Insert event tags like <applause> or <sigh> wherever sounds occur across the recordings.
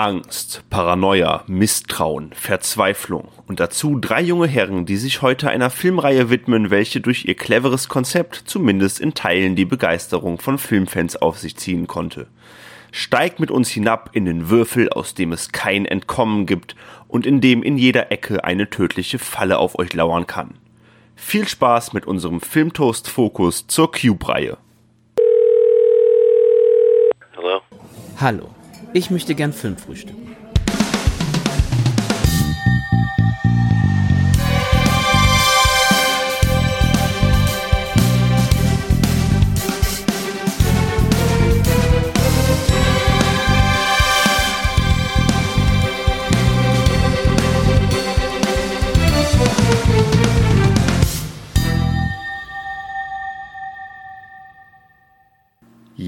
Angst, Paranoia, Misstrauen, Verzweiflung und dazu drei junge Herren, die sich heute einer Filmreihe widmen, welche durch ihr cleveres Konzept zumindest in Teilen die Begeisterung von Filmfans auf sich ziehen konnte. Steigt mit uns hinab in den Würfel, aus dem es kein Entkommen gibt und in dem in jeder Ecke eine tödliche Falle auf euch lauern kann. Viel Spaß mit unserem Filmtoast-Fokus zur Cube-Reihe. Hallo? Hallo, ich möchte gern Film frühstücken.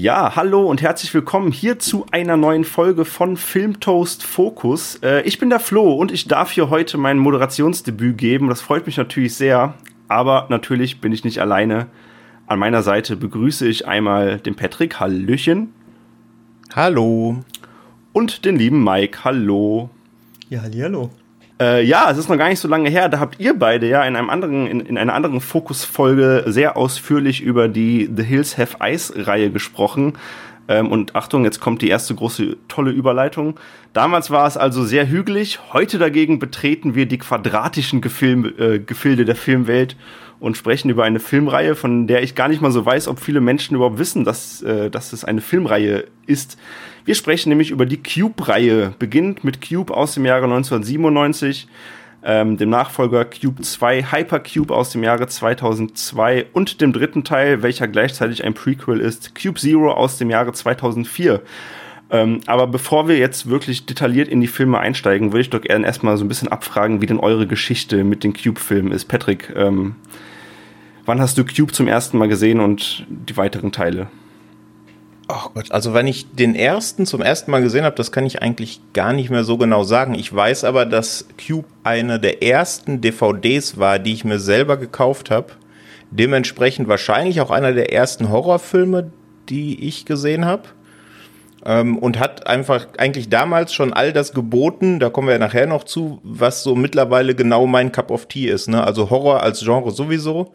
Ja, hallo und herzlich willkommen hier zu einer neuen Folge von Filmtoast Focus. Äh, ich bin der Flo und ich darf hier heute mein Moderationsdebüt geben. Das freut mich natürlich sehr, aber natürlich bin ich nicht alleine. An meiner Seite begrüße ich einmal den Patrick, Hallöchen. Hallo. Und den lieben Mike, hallo. Ja, hallo. Äh, ja, es ist noch gar nicht so lange her. Da habt ihr beide ja in einem anderen, in, in einer anderen Fokusfolge sehr ausführlich über die The Hills Have Ice Reihe gesprochen. Ähm, und Achtung, jetzt kommt die erste große tolle Überleitung. Damals war es also sehr hügelig. Heute dagegen betreten wir die quadratischen Gefilm, äh, Gefilde der Filmwelt und sprechen über eine Filmreihe, von der ich gar nicht mal so weiß, ob viele Menschen überhaupt wissen, dass, äh, dass es eine Filmreihe ist. Wir sprechen nämlich über die Cube-Reihe. Beginnt mit Cube aus dem Jahre 1997, ähm, dem Nachfolger Cube 2, Hypercube aus dem Jahre 2002 und dem dritten Teil, welcher gleichzeitig ein Prequel ist, Cube Zero aus dem Jahre 2004. Ähm, aber bevor wir jetzt wirklich detailliert in die Filme einsteigen, würde ich doch erstmal so ein bisschen abfragen, wie denn eure Geschichte mit den Cube-Filmen ist. Patrick, ähm, wann hast du Cube zum ersten Mal gesehen und die weiteren Teile? Oh Gott, also wenn ich den ersten zum ersten Mal gesehen habe, das kann ich eigentlich gar nicht mehr so genau sagen. Ich weiß aber, dass Cube eine der ersten DVDs war, die ich mir selber gekauft habe. Dementsprechend wahrscheinlich auch einer der ersten Horrorfilme, die ich gesehen habe. Ähm, und hat einfach eigentlich damals schon all das geboten, da kommen wir ja nachher noch zu, was so mittlerweile genau mein Cup of Tea ist. Ne? Also Horror als Genre sowieso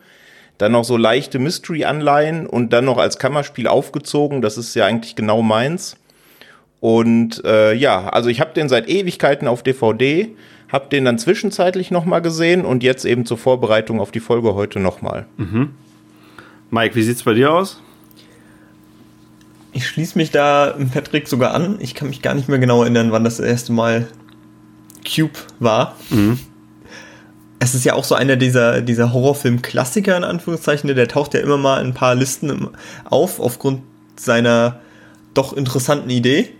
dann noch so leichte Mystery-Anleihen und dann noch als Kammerspiel aufgezogen. Das ist ja eigentlich genau meins. Und äh, ja, also ich habe den seit Ewigkeiten auf DVD, habe den dann zwischenzeitlich noch mal gesehen und jetzt eben zur Vorbereitung auf die Folge heute noch mal. Mhm. Mike, wie sieht's bei dir aus? Ich schließe mich da Patrick sogar an. Ich kann mich gar nicht mehr genau erinnern, wann das erste Mal Cube war. Mhm es ist ja auch so einer dieser, dieser Horrorfilm-Klassiker, in Anführungszeichen, der taucht ja immer mal in ein paar Listen auf, aufgrund seiner doch interessanten Idee.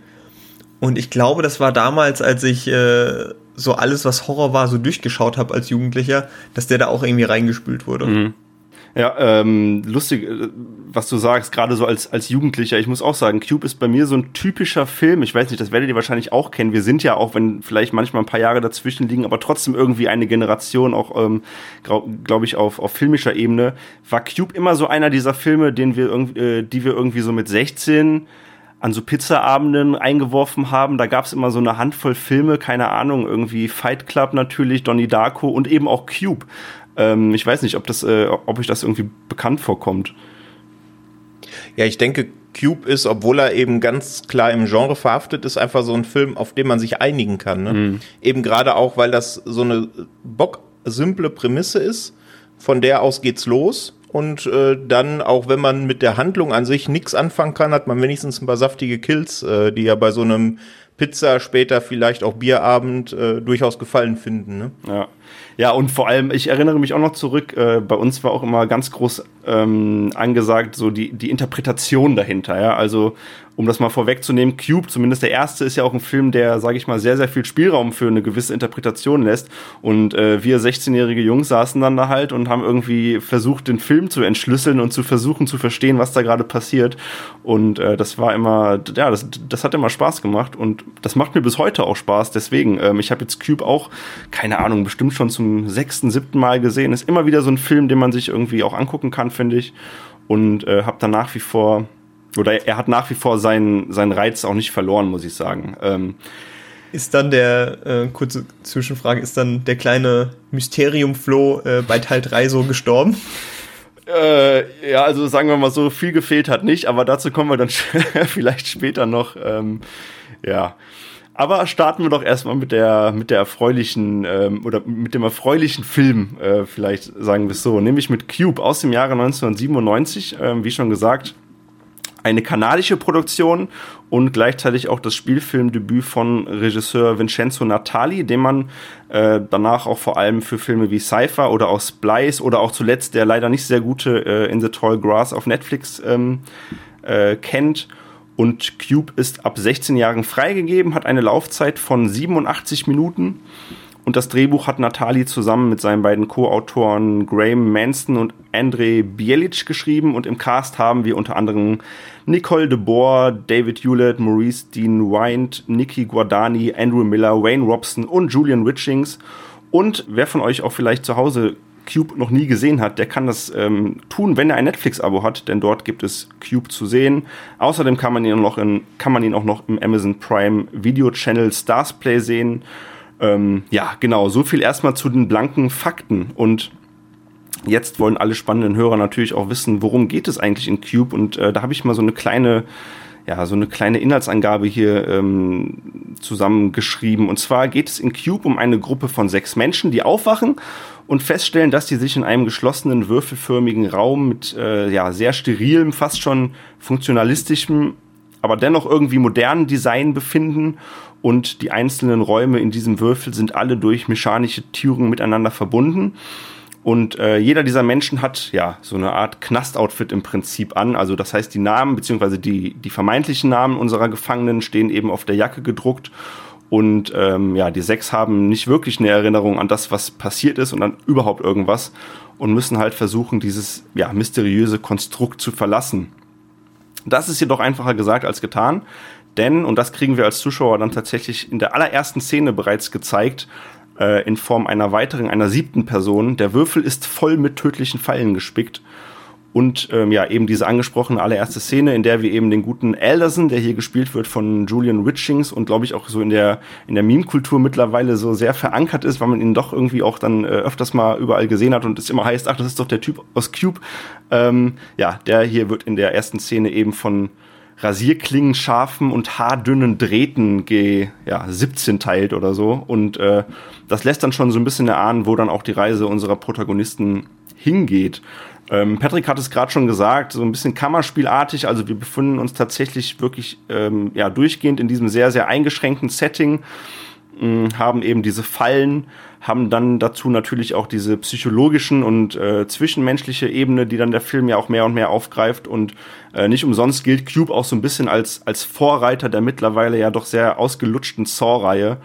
Und ich glaube, das war damals, als ich äh, so alles, was Horror war, so durchgeschaut habe als Jugendlicher, dass der da auch irgendwie reingespült wurde. Mhm. Ja, ähm, lustig, äh, was du sagst, gerade so als, als Jugendlicher. Ich muss auch sagen, Cube ist bei mir so ein typischer Film. Ich weiß nicht, das werdet ihr wahrscheinlich auch kennen. Wir sind ja auch, wenn vielleicht manchmal ein paar Jahre dazwischen liegen, aber trotzdem irgendwie eine Generation, auch, ähm, glaube glaub ich, auf, auf filmischer Ebene. War Cube immer so einer dieser Filme, den wir irgendwie, äh, die wir irgendwie so mit 16 an so Pizzaabenden eingeworfen haben. Da gab's immer so eine Handvoll Filme, keine Ahnung, irgendwie Fight Club natürlich, Donnie Darko und eben auch Cube. Ähm, ich weiß nicht, ob das, äh, ob euch das irgendwie bekannt vorkommt. Ja, ich denke, Cube ist, obwohl er eben ganz klar im Genre verhaftet ist, einfach so ein Film, auf den man sich einigen kann. Ne? Mhm. Eben gerade auch, weil das so eine bocksimple Prämisse ist. Von der aus geht's los. Und äh, dann, auch wenn man mit der Handlung an sich nichts anfangen kann, hat man wenigstens ein paar saftige Kills, äh, die ja bei so einem Pizza, später vielleicht auch Bierabend äh, durchaus Gefallen finden. Ne? Ja. Ja, und vor allem, ich erinnere mich auch noch zurück, äh, bei uns war auch immer ganz groß ähm, angesagt, so die, die Interpretation dahinter, ja. Also um das mal vorwegzunehmen, Cube, zumindest der erste, ist ja auch ein Film, der, sage ich mal, sehr, sehr viel Spielraum für eine gewisse Interpretation lässt. Und äh, wir 16-jährige Jungs saßen dann da halt und haben irgendwie versucht, den Film zu entschlüsseln und zu versuchen zu verstehen, was da gerade passiert. Und äh, das war immer, ja, das, das hat immer Spaß gemacht und das macht mir bis heute auch Spaß. Deswegen, ähm, ich habe jetzt Cube auch, keine Ahnung, bestimmt schon zum sechsten, siebten Mal gesehen. Ist immer wieder so ein Film, den man sich irgendwie auch angucken kann, finde ich. Und äh, habe dann nach wie vor oder er hat nach wie vor seinen, seinen Reiz auch nicht verloren, muss ich sagen. Ähm, Ist dann der, äh, kurze Zwischenfrage, ist dann der kleine Mysterium-Flow äh, bei Teil 3 so gestorben? Äh, ja, also sagen wir mal so, viel gefehlt hat nicht, aber dazu kommen wir dann <laughs> vielleicht später noch. Ähm, ja. Aber starten wir doch erstmal mit der, mit der erfreulichen ähm, oder mit dem erfreulichen Film, äh, vielleicht sagen wir es so, nämlich mit Cube aus dem Jahre 1997, äh, wie schon gesagt, eine kanadische Produktion und gleichzeitig auch das Spielfilmdebüt von Regisseur Vincenzo Natali, den man äh, danach auch vor allem für Filme wie Cypher oder auch Splice oder auch zuletzt der leider nicht sehr gute äh, In the Tall Grass auf Netflix ähm, äh, kennt. Und Cube ist ab 16 Jahren freigegeben, hat eine Laufzeit von 87 Minuten. Und das Drehbuch hat Natali zusammen mit seinen beiden Co-Autoren Graham Manston und Andrei Bielic geschrieben. Und im Cast haben wir unter anderem Nicole de Boer, David Hewlett, Maurice Dean Wind, Nikki Guardani, Andrew Miller, Wayne Robson und Julian Richings. Und wer von euch auch vielleicht zu Hause Cube noch nie gesehen hat, der kann das ähm, tun, wenn er ein Netflix-Abo hat, denn dort gibt es Cube zu sehen. Außerdem kann man ihn, noch in, kann man ihn auch noch im Amazon Prime Video Channel Stars Play sehen. Ähm, ja, genau, so viel erstmal zu den blanken Fakten. Und jetzt wollen alle spannenden Hörer natürlich auch wissen, worum geht es eigentlich in Cube. Und äh, da habe ich mal so eine kleine ja, so eine kleine Inhaltsangabe hier ähm, zusammengeschrieben. Und zwar geht es in Cube um eine Gruppe von sechs Menschen, die aufwachen und feststellen, dass sie sich in einem geschlossenen, würfelförmigen Raum mit äh, ja, sehr sterilem, fast schon funktionalistischem, aber dennoch irgendwie modernen Design befinden. Und die einzelnen Räume in diesem Würfel sind alle durch mechanische Türen miteinander verbunden. Und äh, jeder dieser Menschen hat ja so eine Art Knast-Outfit im Prinzip an. Also das heißt, die Namen beziehungsweise die, die vermeintlichen Namen unserer Gefangenen stehen eben auf der Jacke gedruckt. Und ähm, ja, die sechs haben nicht wirklich eine Erinnerung an das, was passiert ist und an überhaupt irgendwas und müssen halt versuchen, dieses ja, mysteriöse Konstrukt zu verlassen. Das ist jedoch einfacher gesagt als getan, denn, und das kriegen wir als Zuschauer dann tatsächlich in der allerersten Szene bereits gezeigt, äh, in Form einer weiteren, einer siebten Person, der Würfel ist voll mit tödlichen Pfeilen gespickt und ähm, ja, eben diese angesprochene allererste Szene, in der wir eben den guten Alderson, der hier gespielt wird von Julian Richings und glaube ich auch so in der, in der Meme-Kultur mittlerweile so sehr verankert ist, weil man ihn doch irgendwie auch dann äh, öfters mal überall gesehen hat und es immer heißt, ach, das ist doch der Typ aus Cube. Ähm, ja, der hier wird in der ersten Szene eben von Rasierklingen, scharfen und haardünnen Drähten G ja, 17 teilt oder so. Und äh, das lässt dann schon so ein bisschen erahnen, wo dann auch die Reise unserer Protagonisten hingeht. Ähm, Patrick hat es gerade schon gesagt, so ein bisschen Kammerspielartig. Also wir befinden uns tatsächlich wirklich ähm, ja, durchgehend in diesem sehr, sehr eingeschränkten Setting, mh, haben eben diese Fallen, haben dann dazu natürlich auch diese psychologischen und äh, zwischenmenschliche Ebene, die dann der Film ja auch mehr und mehr aufgreift. Und äh, nicht umsonst gilt Cube auch so ein bisschen als, als Vorreiter der mittlerweile ja doch sehr ausgelutschten Saw-Reihe.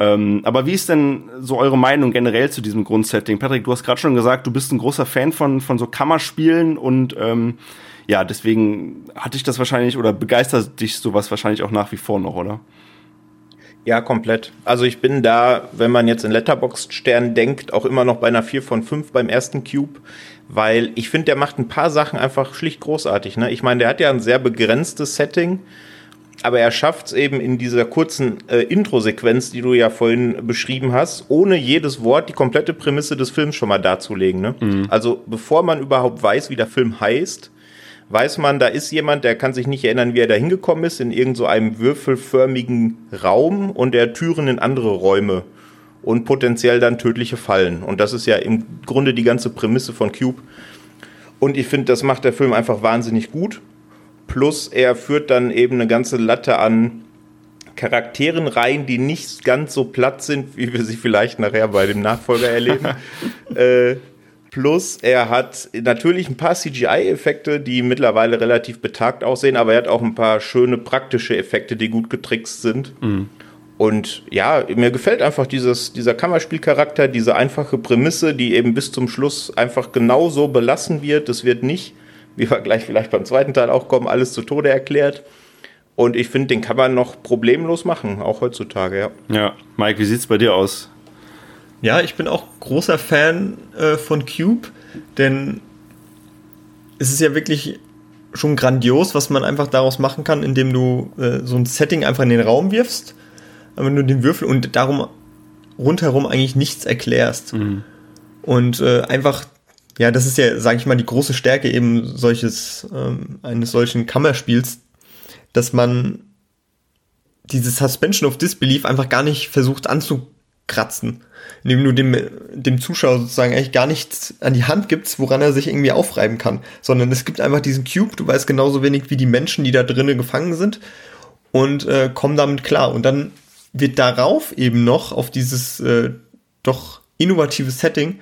Ähm, aber wie ist denn so eure Meinung generell zu diesem Grundsetting? Patrick, du hast gerade schon gesagt, du bist ein großer Fan von, von so Kammerspielen und ähm, ja, deswegen hatte ich das wahrscheinlich oder begeistert dich sowas wahrscheinlich auch nach wie vor noch, oder? Ja, komplett. Also ich bin da, wenn man jetzt in Letterboxd Stern denkt, auch immer noch bei einer 4 von 5 beim ersten Cube, weil ich finde, der macht ein paar Sachen einfach schlicht großartig. Ne? Ich meine, der hat ja ein sehr begrenztes Setting aber er schafft es eben in dieser kurzen äh, Intro-Sequenz, die du ja vorhin beschrieben hast, ohne jedes Wort die komplette Prämisse des Films schon mal darzulegen. Ne? Mhm. Also bevor man überhaupt weiß, wie der Film heißt, weiß man, da ist jemand, der kann sich nicht erinnern, wie er da hingekommen ist, in irgendeinem so würfelförmigen Raum und der Türen in andere Räume und potenziell dann tödliche Fallen. Und das ist ja im Grunde die ganze Prämisse von Cube. Und ich finde, das macht der Film einfach wahnsinnig gut. Plus er führt dann eben eine ganze Latte an Charakteren rein, die nicht ganz so platt sind, wie wir sie vielleicht nachher bei dem Nachfolger erleben. <laughs> äh, plus er hat natürlich ein paar CGI-Effekte, die mittlerweile relativ betagt aussehen, aber er hat auch ein paar schöne praktische Effekte, die gut getrickst sind. Mhm. Und ja, mir gefällt einfach dieses, dieser Kammerspielcharakter, diese einfache Prämisse, die eben bis zum Schluss einfach genauso belassen wird. Es wird nicht wie wir gleich vielleicht beim zweiten Teil auch kommen, alles zu Tode erklärt. Und ich finde, den kann man noch problemlos machen, auch heutzutage, ja. Ja, Mike, wie sieht es bei dir aus? Ja, ich bin auch großer Fan äh, von Cube, denn es ist ja wirklich schon grandios, was man einfach daraus machen kann, indem du äh, so ein Setting einfach in den Raum wirfst. aber nur den Würfel und darum rundherum eigentlich nichts erklärst. Mhm. Und äh, einfach, ja, das ist ja, sage ich mal, die große Stärke eben solches, ähm, eines solchen Kammerspiels, dass man diese Suspension of Disbelief einfach gar nicht versucht anzukratzen, indem du dem, dem Zuschauer sozusagen eigentlich gar nichts an die Hand gibst, woran er sich irgendwie aufreiben kann, sondern es gibt einfach diesen Cube, du weißt genauso wenig wie die Menschen, die da drinnen gefangen sind und äh, komm damit klar. Und dann wird darauf eben noch auf dieses äh, doch innovative Setting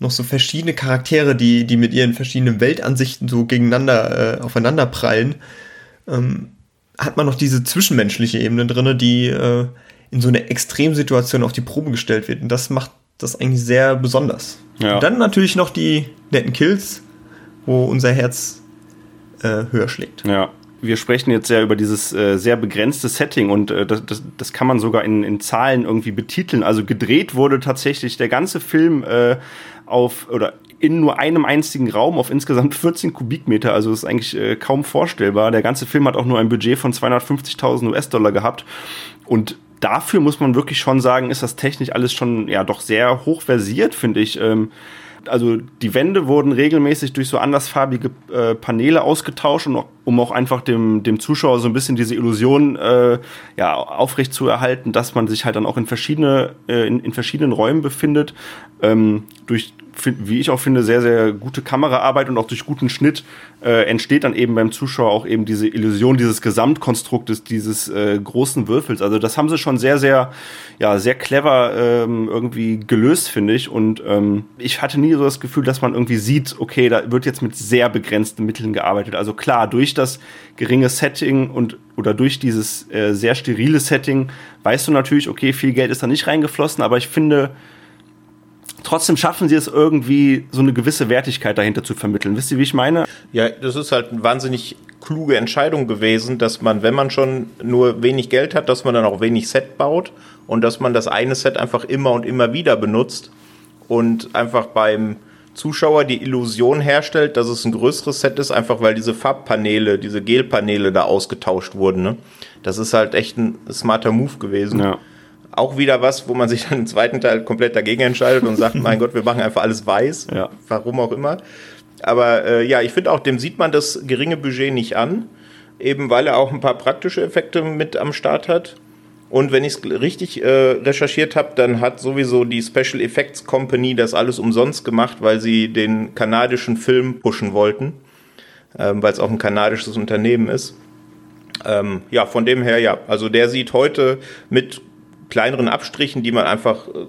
noch so verschiedene Charaktere, die, die mit ihren verschiedenen Weltansichten so gegeneinander äh, aufeinander prallen, ähm, hat man noch diese zwischenmenschliche Ebene drin, die äh, in so eine Extremsituation auf die Probe gestellt wird. Und das macht das eigentlich sehr besonders. Ja. Und dann natürlich noch die netten Kills, wo unser Herz äh, höher schlägt. Ja. Wir sprechen jetzt ja über dieses äh, sehr begrenzte Setting und äh, das, das, das kann man sogar in, in Zahlen irgendwie betiteln. Also gedreht wurde tatsächlich der ganze Film äh, auf oder in nur einem einzigen Raum auf insgesamt 14 Kubikmeter. Also ist eigentlich äh, kaum vorstellbar. Der ganze Film hat auch nur ein Budget von 250.000 US-Dollar gehabt. Und dafür muss man wirklich schon sagen, ist das technisch alles schon ja doch sehr hoch versiert, finde ich. Ähm, also die Wände wurden regelmäßig durch so andersfarbige äh, Paneele ausgetauscht, um, um auch einfach dem, dem Zuschauer so ein bisschen diese Illusion äh, ja, aufrecht zu erhalten, dass man sich halt dann auch in, verschiedene, äh, in, in verschiedenen Räumen befindet. Ähm, durch wie ich auch finde, sehr, sehr gute Kameraarbeit und auch durch guten Schnitt äh, entsteht dann eben beim Zuschauer auch eben diese Illusion dieses Gesamtkonstruktes, dieses äh, großen Würfels. Also das haben sie schon sehr, sehr, ja, sehr clever ähm, irgendwie gelöst, finde ich. Und ähm, ich hatte nie so das Gefühl, dass man irgendwie sieht, okay, da wird jetzt mit sehr begrenzten Mitteln gearbeitet. Also klar, durch das geringe Setting und oder durch dieses äh, sehr sterile Setting weißt du natürlich, okay, viel Geld ist da nicht reingeflossen, aber ich finde, trotzdem schaffen sie es irgendwie, so eine gewisse Wertigkeit dahinter zu vermitteln. Wisst ihr, wie ich meine? Ja, das ist halt eine wahnsinnig kluge Entscheidung gewesen, dass man, wenn man schon nur wenig Geld hat, dass man dann auch wenig Set baut und dass man das eine Set einfach immer und immer wieder benutzt und einfach beim Zuschauer die Illusion herstellt, dass es ein größeres Set ist, einfach weil diese Farbpaneele, diese Gelpaneele da ausgetauscht wurden. Ne? Das ist halt echt ein smarter Move gewesen. Ja auch wieder was, wo man sich <laughs> dann im zweiten Teil komplett dagegen entscheidet und sagt, <laughs> mein Gott, wir machen einfach alles weiß, ja. warum auch immer. Aber äh, ja, ich finde auch, dem sieht man das geringe Budget nicht an, eben weil er auch ein paar praktische Effekte mit am Start hat. Und wenn ich es richtig äh, recherchiert habe, dann hat sowieso die Special Effects Company das alles umsonst gemacht, weil sie den kanadischen Film pushen wollten, ähm, weil es auch ein kanadisches Unternehmen ist. Ähm, ja, von dem her ja. Also der sieht heute mit kleineren Abstrichen, die man einfach äh,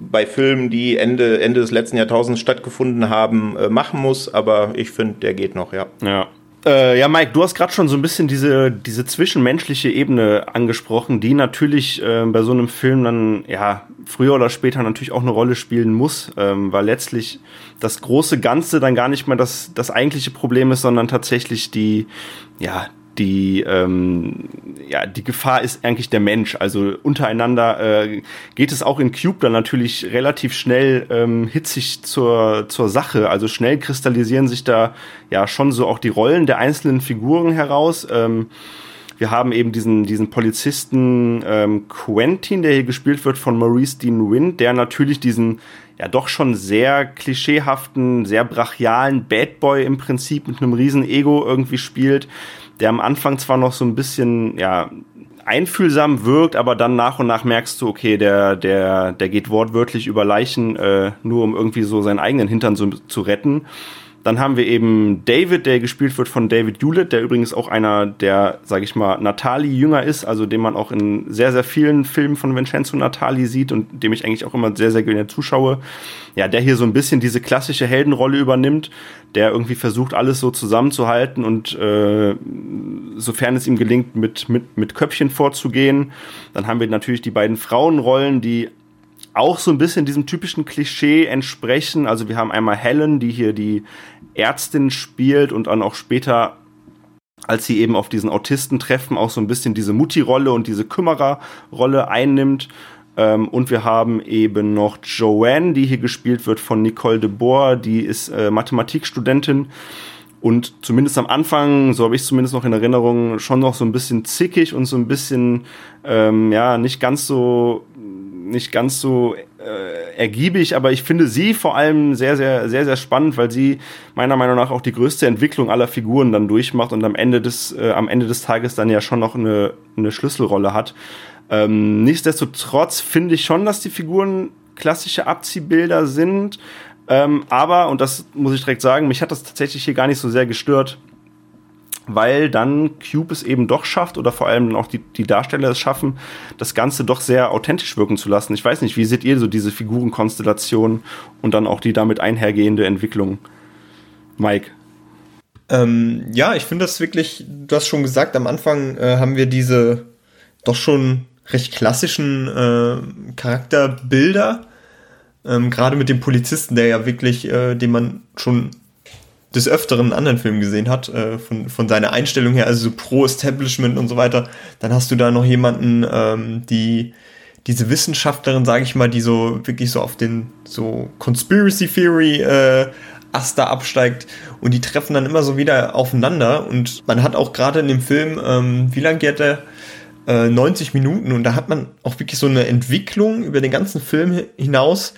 bei Filmen, die Ende, Ende des letzten Jahrtausends stattgefunden haben, äh, machen muss. Aber ich finde, der geht noch, ja. Ja. Äh, ja, Mike, du hast gerade schon so ein bisschen diese, diese zwischenmenschliche Ebene angesprochen, die natürlich äh, bei so einem Film dann, ja, früher oder später natürlich auch eine Rolle spielen muss, ähm, weil letztlich das große Ganze dann gar nicht mehr das, das eigentliche Problem ist, sondern tatsächlich die, ja, die, ähm, ja, die Gefahr ist eigentlich der Mensch. Also untereinander äh, geht es auch in Cube dann natürlich relativ schnell ähm, hitzig zur, zur Sache. Also schnell kristallisieren sich da ja schon so auch die Rollen der einzelnen Figuren heraus. Ähm, wir haben eben diesen, diesen Polizisten ähm, Quentin, der hier gespielt wird von Maurice Dean Wynn, der natürlich diesen ja doch schon sehr klischeehaften, sehr brachialen Bad Boy im Prinzip mit einem riesen Ego irgendwie spielt der am Anfang zwar noch so ein bisschen, ja, einfühlsam wirkt, aber dann nach und nach merkst du, okay, der, der, der geht wortwörtlich über Leichen, äh, nur um irgendwie so seinen eigenen Hintern so, zu retten. Dann haben wir eben David, der gespielt wird von David Hewlett, der übrigens auch einer der, sage ich mal, Natali jünger ist, also den man auch in sehr, sehr vielen Filmen von Vincenzo Natali sieht und dem ich eigentlich auch immer sehr, sehr gerne zuschaue. Ja, der hier so ein bisschen diese klassische Heldenrolle übernimmt, der irgendwie versucht, alles so zusammenzuhalten und äh, sofern es ihm gelingt, mit, mit, mit Köpfchen vorzugehen. Dann haben wir natürlich die beiden Frauenrollen, die auch so ein bisschen diesem typischen Klischee entsprechen. Also wir haben einmal Helen, die hier die Ärztin spielt und dann auch später, als sie eben auf diesen Autisten treffen, auch so ein bisschen diese Mutti-Rolle und diese Kümmerer-Rolle einnimmt. Ähm, und wir haben eben noch Joanne, die hier gespielt wird von Nicole de Boer, die ist äh, Mathematikstudentin und zumindest am Anfang, so habe ich zumindest noch in Erinnerung, schon noch so ein bisschen zickig und so ein bisschen, ähm, ja, nicht ganz so, nicht ganz so äh, ergiebig, aber ich finde sie vor allem sehr, sehr, sehr, sehr spannend, weil sie meiner Meinung nach auch die größte Entwicklung aller Figuren dann durchmacht und am Ende des, äh, am Ende des Tages dann ja schon noch eine, eine Schlüsselrolle hat. Ähm, nichtsdestotrotz finde ich schon, dass die Figuren klassische Abziehbilder sind. Ähm, aber, und das muss ich direkt sagen, mich hat das tatsächlich hier gar nicht so sehr gestört, weil dann Cube es eben doch schafft oder vor allem auch die, die Darsteller es schaffen, das Ganze doch sehr authentisch wirken zu lassen. Ich weiß nicht, wie seht ihr so diese Figurenkonstellation und dann auch die damit einhergehende Entwicklung? Mike. Ähm, ja, ich finde das wirklich, du hast schon gesagt, am Anfang äh, haben wir diese doch schon recht klassischen äh, Charakterbilder. Ähm, Gerade mit dem Polizisten, der ja wirklich, äh, den man schon des Öfteren in anderen Filmen gesehen hat, äh, von, von seiner Einstellung her, also so pro-Establishment und so weiter. Dann hast du da noch jemanden, ähm, die diese Wissenschaftlerin, sage ich mal, die so wirklich so auf den so Conspiracy Theory äh, Ast da absteigt und die treffen dann immer so wieder aufeinander und man hat auch gerade in dem Film, ähm, wie lange geht der? 90 äh, Minuten und da hat man auch wirklich so eine Entwicklung über den ganzen Film hinaus,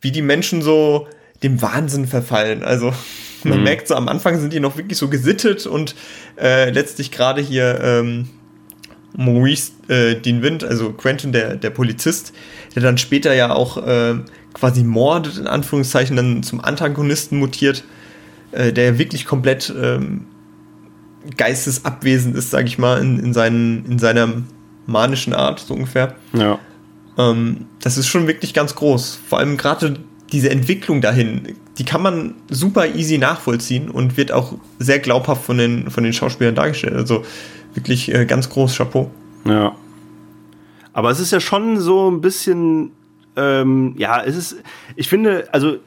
wie die Menschen so dem Wahnsinn verfallen. Also man mhm. merkt so, am Anfang sind die noch wirklich so gesittet und äh, letztlich gerade hier ähm, Maurice äh, Dean Wind, also Quentin, der, der Polizist, der dann später ja auch äh, quasi mordet, in Anführungszeichen, dann zum Antagonisten mutiert, äh, der wirklich komplett ähm, geistesabwesend ist, sag ich mal, in, in, seinen, in seiner manischen Art, so ungefähr. Ja. Ähm, das ist schon wirklich ganz groß. Vor allem gerade diese Entwicklung dahin, die kann man super easy nachvollziehen und wird auch sehr glaubhaft von den, von den Schauspielern dargestellt. Also wirklich äh, ganz groß Chapeau. Ja. Aber es ist ja schon so ein bisschen, ähm, ja, es ist, ich finde, also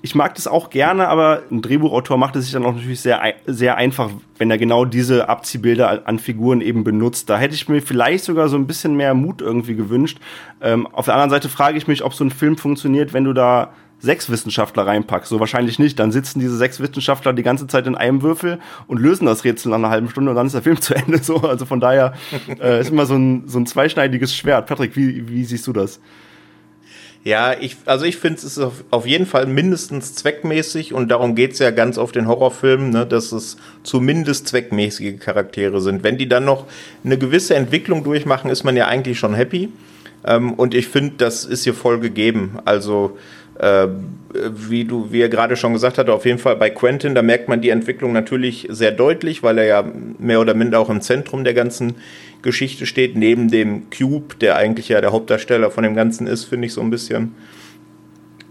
ich mag das auch gerne, aber ein Drehbuchautor macht es sich dann auch natürlich sehr, sehr einfach, wenn er genau diese Abziehbilder an Figuren eben benutzt. Da hätte ich mir vielleicht sogar so ein bisschen mehr Mut irgendwie gewünscht. Ähm, auf der anderen Seite frage ich mich, ob so ein Film funktioniert, wenn du da sechs Wissenschaftler reinpackst. So wahrscheinlich nicht. Dann sitzen diese sechs Wissenschaftler die ganze Zeit in einem Würfel und lösen das Rätsel nach einer halben Stunde und dann ist der Film <laughs> zu Ende. So, also von daher <laughs> äh, ist immer so ein, so ein zweischneidiges Schwert. Patrick, wie, wie siehst du das? Ja, ich, also ich finde es auf, auf jeden Fall mindestens zweckmäßig und darum geht's ja ganz oft in Horrorfilmen, ne, dass es zumindest zweckmäßige Charaktere sind. Wenn die dann noch eine gewisse Entwicklung durchmachen, ist man ja eigentlich schon happy. Ähm, und ich finde, das ist hier voll gegeben. Also wie du, wie er gerade schon gesagt hat, auf jeden Fall bei Quentin, da merkt man die Entwicklung natürlich sehr deutlich, weil er ja mehr oder minder auch im Zentrum der ganzen Geschichte steht, neben dem Cube, der eigentlich ja der Hauptdarsteller von dem Ganzen ist, finde ich so ein bisschen.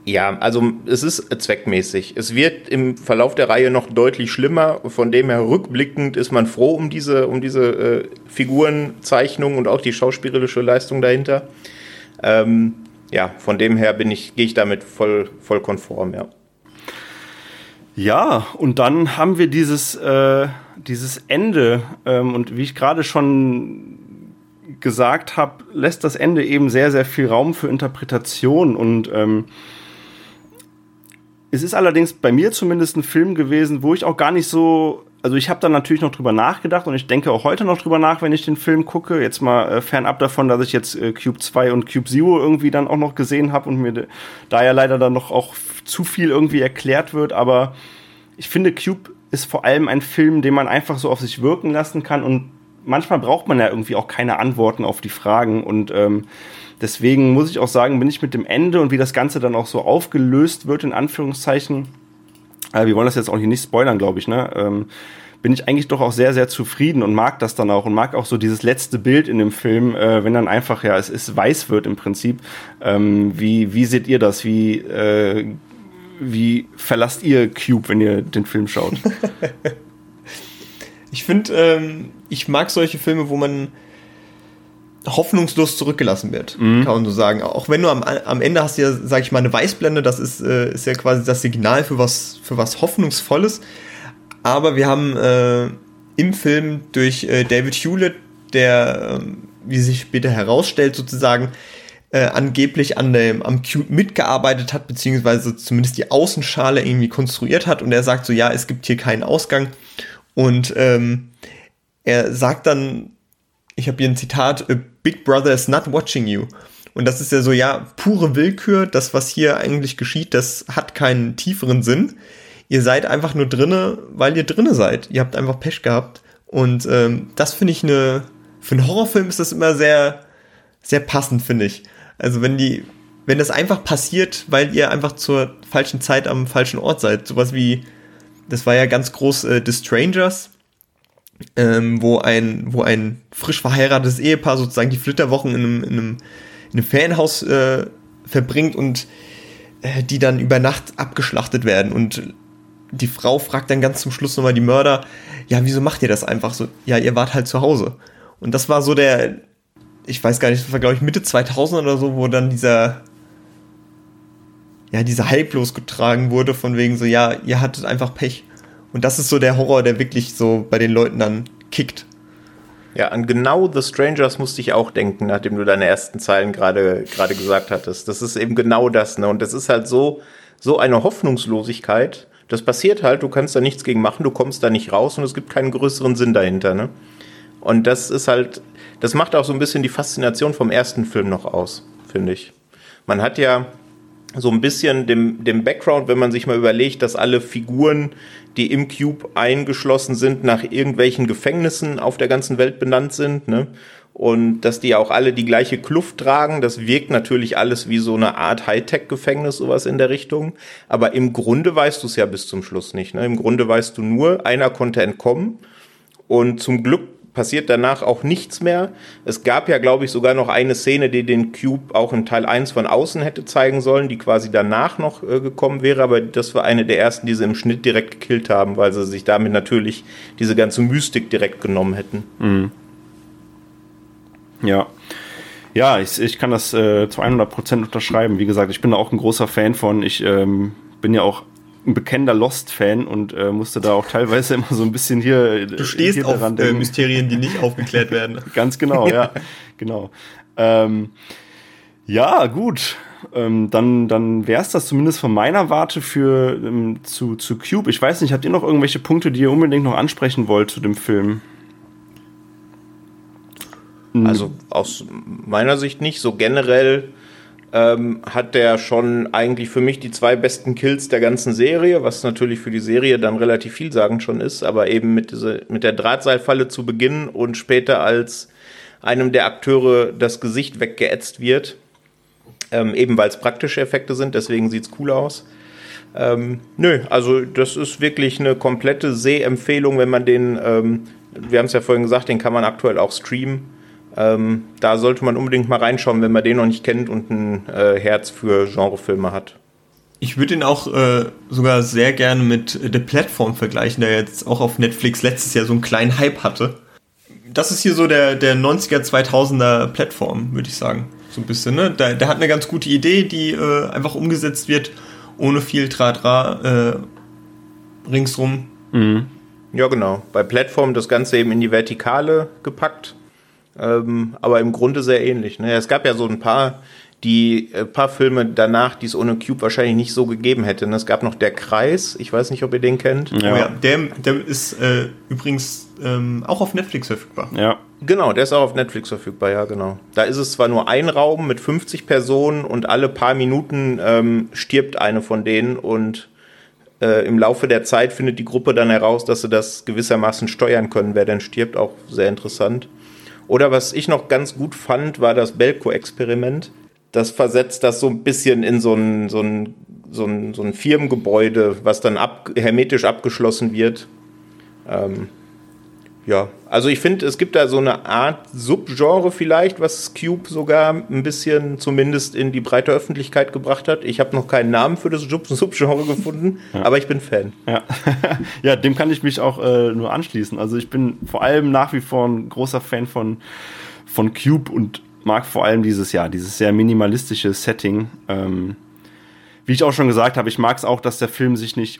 Ja, also es ist zweckmäßig. Es wird im Verlauf der Reihe noch deutlich schlimmer. Von dem her rückblickend ist man froh um diese, um diese äh, Figurenzeichnung und auch die schauspielerische Leistung dahinter. Ähm, ja, von dem her bin ich, gehe ich damit voll, voll konform, ja. Ja, und dann haben wir dieses, äh, dieses Ende. Ähm, und wie ich gerade schon gesagt habe, lässt das Ende eben sehr, sehr viel Raum für Interpretation. Und ähm, es ist allerdings bei mir zumindest ein Film gewesen, wo ich auch gar nicht so also ich habe da natürlich noch drüber nachgedacht und ich denke auch heute noch drüber nach, wenn ich den Film gucke. Jetzt mal äh, fernab davon, dass ich jetzt äh, Cube 2 und Cube Zero irgendwie dann auch noch gesehen habe und mir da ja leider dann noch auch zu viel irgendwie erklärt wird. Aber ich finde, Cube ist vor allem ein Film, den man einfach so auf sich wirken lassen kann und manchmal braucht man ja irgendwie auch keine Antworten auf die Fragen und ähm, deswegen muss ich auch sagen, bin ich mit dem Ende und wie das Ganze dann auch so aufgelöst wird, in Anführungszeichen, äh, wir wollen das jetzt auch hier nicht spoilern, glaube ich, ne? Ähm, bin ich eigentlich doch auch sehr, sehr zufrieden und mag das dann auch und mag auch so dieses letzte Bild in dem Film, äh, wenn dann einfach, ja, es ist weiß wird im Prinzip. Ähm, wie, wie seht ihr das? Wie, äh, wie verlasst ihr Cube, wenn ihr den Film schaut? <laughs> ich finde, ähm, ich mag solche Filme, wo man hoffnungslos zurückgelassen wird, mhm. kann man so sagen. Auch wenn du am, am Ende hast ja, sag ich mal, eine Weißblende, das ist, äh, ist ja quasi das Signal für was, für was Hoffnungsvolles. Aber wir haben äh, im Film durch äh, David Hewlett, der, äh, wie sich später herausstellt, sozusagen, äh, angeblich an dem, am Cube mitgearbeitet hat, beziehungsweise zumindest die Außenschale irgendwie konstruiert hat. Und er sagt so, ja, es gibt hier keinen Ausgang. Und ähm, er sagt dann, ich habe hier ein Zitat, Big Brother is not watching you. Und das ist ja so, ja, pure Willkür. Das, was hier eigentlich geschieht, das hat keinen tieferen Sinn. Ihr seid einfach nur drinne, weil ihr drinne seid. Ihr habt einfach Pech gehabt. Und ähm, das finde ich eine, für einen Horrorfilm ist das immer sehr, sehr passend, finde ich. Also wenn die, wenn das einfach passiert, weil ihr einfach zur falschen Zeit am falschen Ort seid. Sowas wie, das war ja ganz groß äh, The Strangers, ähm, wo ein, wo ein frisch verheiratetes Ehepaar sozusagen die Flitterwochen in einem, in einem in einem Ferienhaus äh, verbringt und äh, die dann über Nacht abgeschlachtet werden. Und die Frau fragt dann ganz zum Schluss nochmal die Mörder, ja, wieso macht ihr das einfach so? Ja, ihr wart halt zu Hause. Und das war so der, ich weiß gar nicht, das war glaube ich Mitte 2000 oder so, wo dann dieser, ja, dieser Hype losgetragen wurde von wegen so, ja, ihr hattet einfach Pech. Und das ist so der Horror, der wirklich so bei den Leuten dann kickt. Ja, an genau The Strangers musste ich auch denken, nachdem du deine ersten Zeilen gerade gerade gesagt hattest. Das ist eben genau das, ne? Und das ist halt so so eine Hoffnungslosigkeit. Das passiert halt, du kannst da nichts gegen machen, du kommst da nicht raus und es gibt keinen größeren Sinn dahinter, ne? Und das ist halt, das macht auch so ein bisschen die Faszination vom ersten Film noch aus, finde ich. Man hat ja so ein bisschen dem, dem Background, wenn man sich mal überlegt, dass alle Figuren, die im Cube eingeschlossen sind, nach irgendwelchen Gefängnissen auf der ganzen Welt benannt sind, ne? Und dass die auch alle die gleiche Kluft tragen, das wirkt natürlich alles wie so eine Art Hightech-Gefängnis, sowas in der Richtung. Aber im Grunde weißt du es ja bis zum Schluss nicht. Ne? Im Grunde weißt du nur, einer konnte entkommen. Und zum Glück passiert danach auch nichts mehr. Es gab ja, glaube ich, sogar noch eine Szene, die den Cube auch in Teil 1 von außen hätte zeigen sollen, die quasi danach noch äh, gekommen wäre, aber das war eine der ersten, die sie im Schnitt direkt gekillt haben, weil sie sich damit natürlich diese ganze Mystik direkt genommen hätten. Mhm. Ja. Ja, ich, ich kann das äh, zu 100% unterschreiben. Wie gesagt, ich bin da auch ein großer Fan von. Ich ähm, bin ja auch ein bekennender Lost-Fan und äh, musste da auch teilweise immer so ein bisschen hier. Du stehst hier auf äh, Mysterien, die nicht aufgeklärt werden. <laughs> Ganz genau, ja, genau. Ähm, ja, gut. Ähm, dann dann wäre es das zumindest von meiner Warte für ähm, zu, zu Cube. Ich weiß nicht, habt ihr noch irgendwelche Punkte, die ihr unbedingt noch ansprechen wollt zu dem Film? Also aus meiner Sicht nicht. So generell ähm, hat der schon eigentlich für mich die zwei besten Kills der ganzen Serie, was natürlich für die Serie dann relativ vielsagend schon ist, aber eben mit, diese, mit der Drahtseilfalle zu Beginn und später als einem der Akteure das Gesicht weggeätzt wird, ähm, eben weil es praktische Effekte sind, deswegen sieht's cool aus. Ähm, nö, also das ist wirklich eine komplette Sehempfehlung, wenn man den, ähm, wir haben es ja vorhin gesagt, den kann man aktuell auch streamen ähm, da sollte man unbedingt mal reinschauen, wenn man den noch nicht kennt und ein äh, Herz für Genrefilme hat. Ich würde ihn auch äh, sogar sehr gerne mit The Platform vergleichen, der jetzt auch auf Netflix letztes Jahr so einen kleinen Hype hatte. Das ist hier so der, der 90er, 2000er Plattform, würde ich sagen. So ein bisschen, ne? Der, der hat eine ganz gute Idee, die äh, einfach umgesetzt wird, ohne viel Tratra äh, ringsrum. Mhm. Ja, genau. Bei Plattform das Ganze eben in die Vertikale gepackt ähm, aber im Grunde sehr ähnlich. Ne? Es gab ja so ein paar, die äh, paar Filme danach, die es ohne Cube wahrscheinlich nicht so gegeben hätte. Ne? Es gab noch Der Kreis, ich weiß nicht, ob ihr den kennt. Ja, oh ja der, der ist äh, übrigens ähm, auch auf Netflix verfügbar. Ja. Genau, der ist auch auf Netflix verfügbar, ja, genau. Da ist es zwar nur ein Raum mit 50 Personen und alle paar Minuten ähm, stirbt eine von denen und äh, im Laufe der Zeit findet die Gruppe dann heraus, dass sie das gewissermaßen steuern können, wer denn stirbt, auch sehr interessant. Oder was ich noch ganz gut fand, war das Belko-Experiment. Das versetzt das so ein bisschen in so ein, so ein, so ein, so ein Firmengebäude, was dann ab, hermetisch abgeschlossen wird. Ähm, ja, also ich finde, es gibt da so eine Art Subgenre vielleicht, was Cube sogar ein bisschen zumindest in die breite Öffentlichkeit gebracht hat. Ich habe noch keinen Namen für das Subgenre gefunden, ja. aber ich bin Fan. Ja. <laughs> ja, dem kann ich mich auch äh, nur anschließen. Also ich bin vor allem nach wie vor ein großer Fan von, von Cube und mag vor allem dieses, ja, dieses sehr minimalistische Setting. Ähm, wie ich auch schon gesagt habe, ich mag es auch, dass der Film sich nicht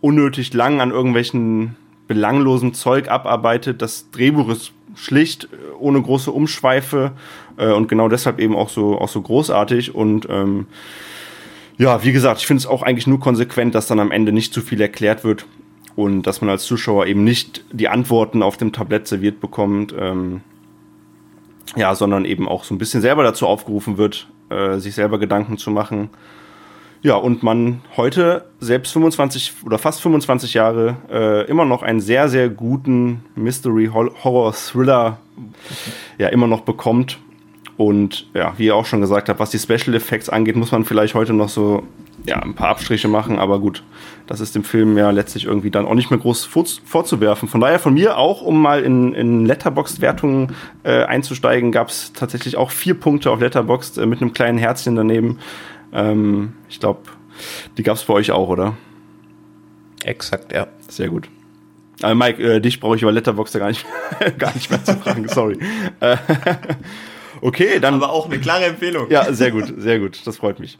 unnötig lang an irgendwelchen belanglosem Zeug abarbeitet. Das Drehbuch ist schlicht, ohne große Umschweife äh, und genau deshalb eben auch so, auch so großartig. Und ähm, ja, wie gesagt, ich finde es auch eigentlich nur konsequent, dass dann am Ende nicht zu viel erklärt wird und dass man als Zuschauer eben nicht die Antworten auf dem Tablett serviert bekommt. Ähm, ja, sondern eben auch so ein bisschen selber dazu aufgerufen wird, äh, sich selber Gedanken zu machen. Ja, und man heute, selbst 25 oder fast 25 Jahre, äh, immer noch einen sehr, sehr guten Mystery-Horror-Thriller ja immer noch bekommt. Und ja, wie ihr auch schon gesagt habt, was die Special Effects angeht, muss man vielleicht heute noch so ja, ein paar Abstriche machen, aber gut, das ist dem Film ja letztlich irgendwie dann auch nicht mehr groß vor, vorzuwerfen. Von daher von mir auch, um mal in, in Letterboxd-Wertungen äh, einzusteigen, gab es tatsächlich auch vier Punkte auf Letterboxd äh, mit einem kleinen Herzchen daneben. Ähm, ich glaube, die gab es bei euch auch, oder? Exakt, ja. Sehr gut. Aber Mike, äh, dich brauche ich über Letterboxd gar nicht, <laughs> gar nicht mehr zu fragen, sorry. Äh, <laughs> okay, dann. Aber auch eine klare Empfehlung. Ja, sehr gut, sehr gut. Das freut mich.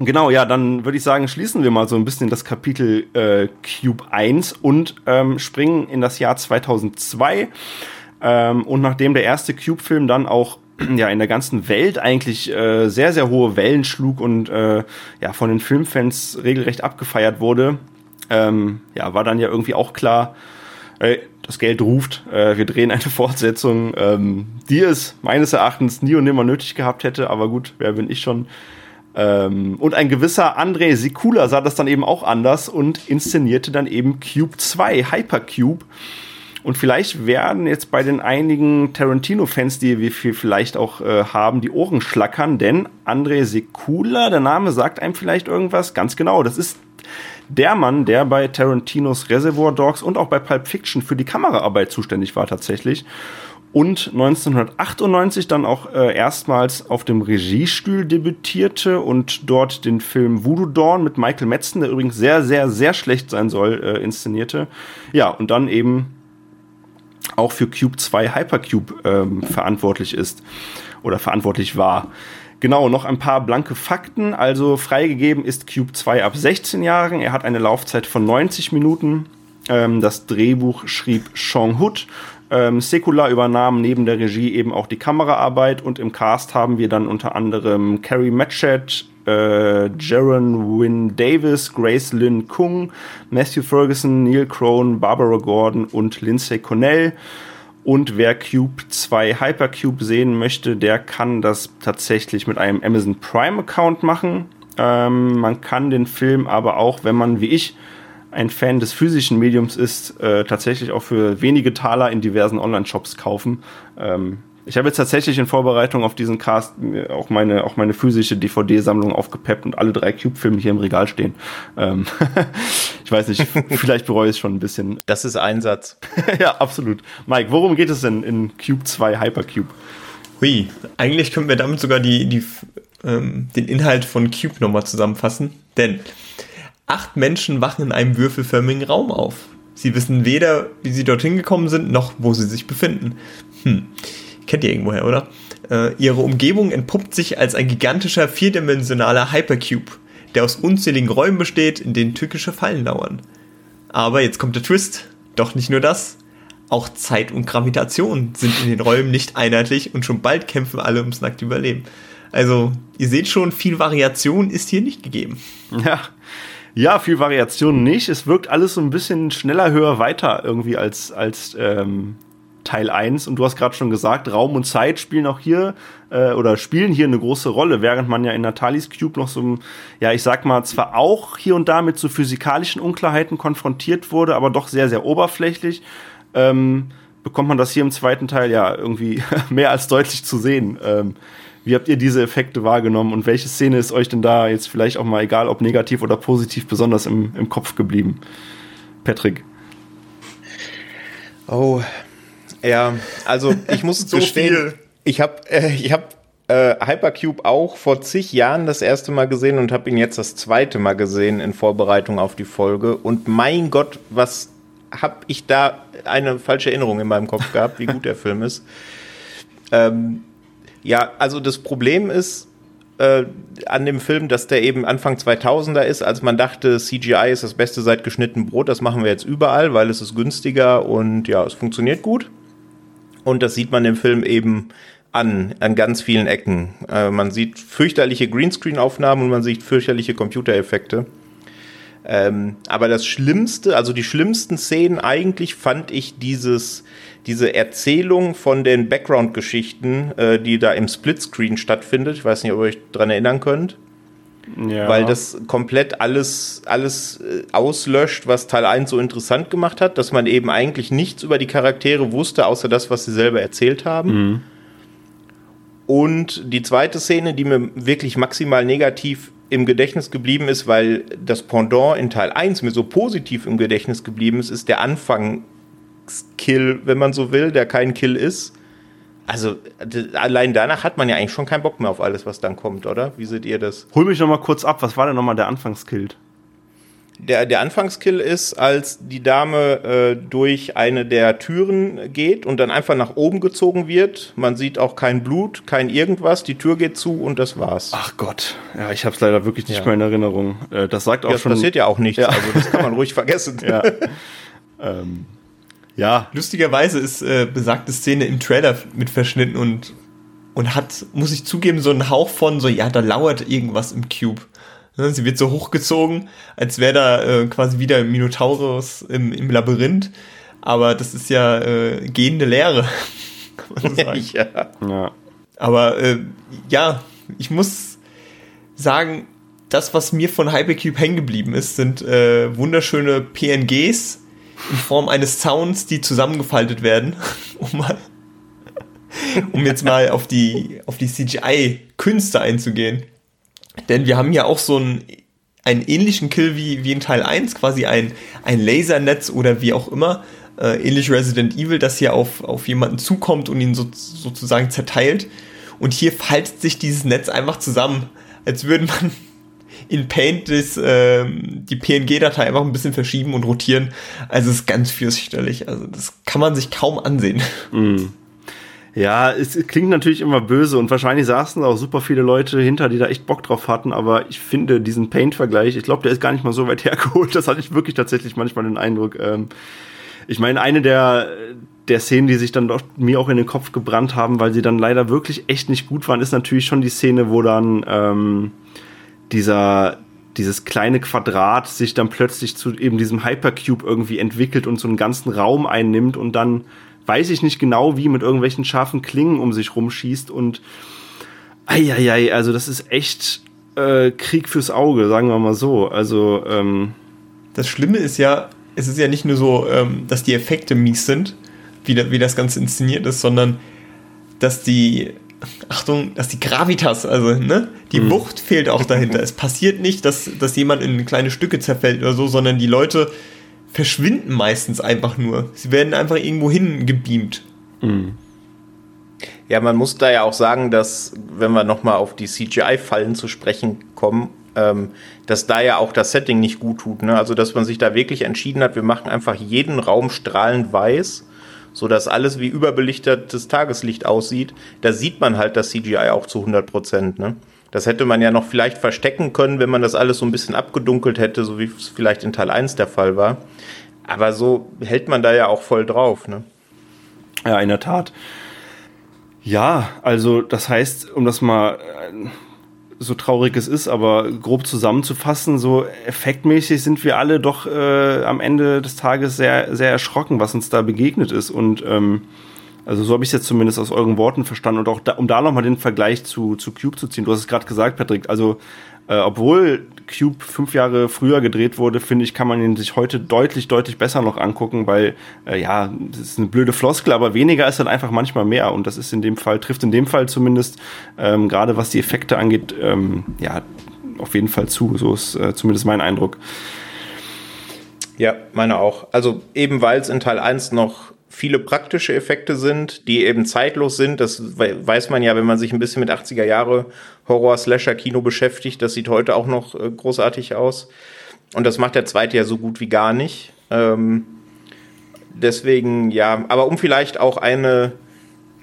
Genau, ja, dann würde ich sagen, schließen wir mal so ein bisschen das Kapitel äh, Cube 1 und ähm, springen in das Jahr 2002. Ähm, und nachdem der erste Cube-Film dann auch <clears throat> ja in der ganzen Welt eigentlich äh, sehr, sehr hohe Wellen schlug und äh, ja von den Filmfans regelrecht abgefeiert wurde, ähm, ja, war dann ja irgendwie auch klar, äh, das Geld ruft, äh, wir drehen eine <laughs> Fortsetzung, ähm, die es meines Erachtens nie und nimmer nötig gehabt hätte, aber gut, wer bin ich schon? Ähm, und ein gewisser André Sikula sah das dann eben auch anders und inszenierte dann eben Cube 2, Hypercube. Und vielleicht werden jetzt bei den einigen Tarantino-Fans, die wir vielleicht auch äh, haben, die Ohren schlackern, denn André Sikula, der Name sagt einem vielleicht irgendwas ganz genau. Das ist der Mann, der bei Tarantinos Reservoir Dogs und auch bei Pulp Fiction für die Kameraarbeit zuständig war tatsächlich und 1998 dann auch äh, erstmals auf dem Regiestuhl debütierte und dort den Film Voodoo Dawn mit Michael Metzen, der übrigens sehr, sehr, sehr schlecht sein soll, äh, inszenierte. Ja, und dann eben auch für Cube 2 Hypercube ähm, verantwortlich ist oder verantwortlich war. Genau, noch ein paar blanke Fakten. Also freigegeben ist Cube 2 ab 16 Jahren. Er hat eine Laufzeit von 90 Minuten. Ähm, das Drehbuch schrieb Sean Hood ähm, Sekula übernahm neben der Regie eben auch die Kameraarbeit und im Cast haben wir dann unter anderem Carrie Matchett, äh, Jaron Wynn Davis, Grace Lynn Kung, Matthew Ferguson, Neil Crone, Barbara Gordon und Lindsay Connell. Und wer Cube 2 Hypercube sehen möchte, der kann das tatsächlich mit einem Amazon Prime Account machen. Ähm, man kann den Film aber auch, wenn man wie ich ein Fan des physischen Mediums ist, äh, tatsächlich auch für wenige Taler in diversen Online-Shops kaufen. Ähm, ich habe jetzt tatsächlich in Vorbereitung auf diesen Cast auch meine, auch meine physische DVD-Sammlung aufgepeppt und alle drei Cube-Filme hier im Regal stehen. Ähm <laughs> ich weiß nicht, <laughs> vielleicht bereue ich es schon ein bisschen. Das ist Einsatz. <laughs> ja, absolut. Mike, worum geht es denn in Cube 2 Hypercube? Hui, eigentlich können wir damit sogar die, die, ähm, den Inhalt von Cube nochmal zusammenfassen. Denn Acht Menschen wachen in einem würfelförmigen Raum auf. Sie wissen weder, wie sie dorthin gekommen sind, noch wo sie sich befinden. Hm, kennt ihr irgendwoher, oder? Äh, ihre Umgebung entpuppt sich als ein gigantischer vierdimensionaler Hypercube, der aus unzähligen Räumen besteht, in denen tückische Fallen lauern. Aber jetzt kommt der Twist. Doch nicht nur das. Auch Zeit und Gravitation sind in den Räumen nicht einheitlich und schon bald kämpfen alle ums nackte Überleben. Also, ihr seht schon, viel Variation ist hier nicht gegeben. Ja, ja, viel Variation nicht. Es wirkt alles so ein bisschen schneller, höher, weiter irgendwie als, als ähm, Teil 1. Und du hast gerade schon gesagt, Raum und Zeit spielen auch hier äh, oder spielen hier eine große Rolle, während man ja in Natalis Cube noch so, ja, ich sag mal, zwar auch hier und da mit so physikalischen Unklarheiten konfrontiert wurde, aber doch sehr, sehr oberflächlich. Ähm, bekommt man das hier im zweiten Teil ja irgendwie <laughs> mehr als deutlich zu sehen. Ähm, wie habt ihr diese Effekte wahrgenommen und welche Szene ist euch denn da jetzt vielleicht auch mal, egal ob negativ oder positiv, besonders im, im Kopf geblieben? Patrick. Oh, ja, also ich muss <laughs> so gestehen, viel. ich habe äh, ich hab, äh, Hypercube auch vor zig Jahren das erste Mal gesehen und habe ihn jetzt das zweite Mal gesehen in Vorbereitung auf die Folge. Und mein Gott, was habe ich da eine falsche Erinnerung in meinem Kopf gehabt, wie gut der Film ist. Ähm, ja, also das Problem ist äh, an dem Film, dass der eben Anfang 2000er ist, als man dachte, CGI ist das Beste seit geschnitten Brot, das machen wir jetzt überall, weil es ist günstiger und ja, es funktioniert gut. Und das sieht man im Film eben an, an ganz vielen Ecken. Äh, man sieht fürchterliche Greenscreen-Aufnahmen und man sieht fürchterliche Computereffekte. Ähm, aber das Schlimmste, also die schlimmsten Szenen eigentlich fand ich dieses, diese Erzählung von den Background-Geschichten, äh, die da im Splitscreen stattfindet. Ich weiß nicht, ob ihr euch dran erinnern könnt. Ja. Weil das komplett alles, alles äh, auslöscht, was Teil 1 so interessant gemacht hat, dass man eben eigentlich nichts über die Charaktere wusste, außer das, was sie selber erzählt haben. Mhm. Und die zweite Szene, die mir wirklich maximal negativ im Gedächtnis geblieben ist, weil das Pendant in Teil 1 mir so positiv im Gedächtnis geblieben ist, ist der Anfangskill, wenn man so will, der kein Kill ist. Also allein danach hat man ja eigentlich schon keinen Bock mehr auf alles, was dann kommt, oder? Wie seht ihr das? Hol mich noch mal kurz ab, was war denn noch mal der Anfangskill? Der, der Anfangskill ist, als die Dame äh, durch eine der Türen geht und dann einfach nach oben gezogen wird. Man sieht auch kein Blut, kein irgendwas. Die Tür geht zu und das war's. Ach Gott, ja, ich habe es leider wirklich nicht ja. mehr in Erinnerung. Äh, das sagt auch das schon. Das passiert ja auch nichts. Ja. Also das kann man ruhig <laughs> vergessen. Ja. <laughs> ähm, ja. Lustigerweise ist äh, besagte Szene im Trailer mit verschnitten und und hat, muss ich zugeben, so einen Hauch von so, ja, da lauert irgendwas im Cube. Ne, sie wird so hochgezogen, als wäre da äh, quasi wieder Minotaurus im, im Labyrinth. Aber das ist ja äh, gehende Lehre. <laughs> Kann man sagen. ja. ja. Aber äh, ja, ich muss sagen, das, was mir von Hypercube hängen geblieben ist, sind äh, wunderschöne PNGs in Form eines Sounds, die zusammengefaltet werden, <laughs> um mal um jetzt mal auf die, auf die CGI-Künste einzugehen. Denn wir haben ja auch so einen, einen ähnlichen Kill wie, wie in Teil 1, quasi ein, ein Lasernetz oder wie auch immer, äh, ähnlich Resident Evil, das hier auf, auf jemanden zukommt und ihn so, sozusagen zerteilt. Und hier faltet sich dieses Netz einfach zusammen, als würde man in Paint das, äh, die PNG-Datei einfach ein bisschen verschieben und rotieren. Also es ist ganz fürchterlich. Also das kann man sich kaum ansehen. Mm. Ja, es klingt natürlich immer böse und wahrscheinlich saßen da auch super viele Leute hinter, die da echt Bock drauf hatten, aber ich finde diesen Paint-Vergleich, ich glaube, der ist gar nicht mal so weit <laughs> hergeholt. Das hatte ich wirklich tatsächlich manchmal den Eindruck. Ähm, ich meine, eine der, der Szenen, die sich dann doch mir auch in den Kopf gebrannt haben, weil sie dann leider wirklich echt nicht gut waren, ist natürlich schon die Szene, wo dann ähm, dieser dieses kleine Quadrat sich dann plötzlich zu eben diesem Hypercube irgendwie entwickelt und so einen ganzen Raum einnimmt und dann weiß ich nicht genau, wie mit irgendwelchen scharfen Klingen um sich rumschießt und eieiei, also das ist echt äh, Krieg fürs Auge, sagen wir mal so. Also ähm, das Schlimme ist ja, es ist ja nicht nur so, ähm, dass die Effekte mies sind, wie, wie das Ganze inszeniert ist, sondern dass die Achtung, dass die Gravitas, also ne, die mhm. Wucht fehlt auch dahinter. es passiert nicht, dass, dass jemand in kleine Stücke zerfällt oder so, sondern die Leute verschwinden meistens einfach nur. Sie werden einfach irgendwo hingebeamt. Mhm. Ja, man muss da ja auch sagen, dass, wenn wir nochmal auf die CGI-Fallen zu sprechen kommen, ähm, dass da ja auch das Setting nicht gut tut. Ne? Also, dass man sich da wirklich entschieden hat, wir machen einfach jeden Raum strahlend weiß, sodass alles wie überbelichtetes Tageslicht aussieht. Da sieht man halt das CGI auch zu 100 Prozent. Ne? Das hätte man ja noch vielleicht verstecken können, wenn man das alles so ein bisschen abgedunkelt hätte, so wie es vielleicht in Teil 1 der Fall war. Aber so hält man da ja auch voll drauf, ne? Ja, in der Tat. Ja, also das heißt, um das mal äh, so traurig es ist, aber grob zusammenzufassen, so effektmäßig sind wir alle doch äh, am Ende des Tages sehr, sehr erschrocken, was uns da begegnet ist. Und ähm, also so habe ich es jetzt zumindest aus euren Worten verstanden und auch da, um da nochmal den Vergleich zu, zu Cube zu ziehen. Du hast es gerade gesagt, Patrick. Also äh, obwohl Cube fünf Jahre früher gedreht wurde, finde ich, kann man ihn sich heute deutlich, deutlich besser noch angucken, weil äh, ja, das ist eine blöde Floskel, aber weniger ist dann einfach manchmal mehr und das ist in dem Fall, trifft in dem Fall zumindest, ähm, gerade was die Effekte angeht, ähm, ja, auf jeden Fall zu. So ist äh, zumindest mein Eindruck. Ja, meine auch. Also eben weil es in Teil 1 noch viele praktische Effekte sind, die eben zeitlos sind. Das weiß man ja, wenn man sich ein bisschen mit 80er Jahre Horror-Slasher-Kino beschäftigt. Das sieht heute auch noch äh, großartig aus. Und das macht der zweite ja so gut wie gar nicht. Ähm, deswegen, ja, aber um vielleicht auch eine,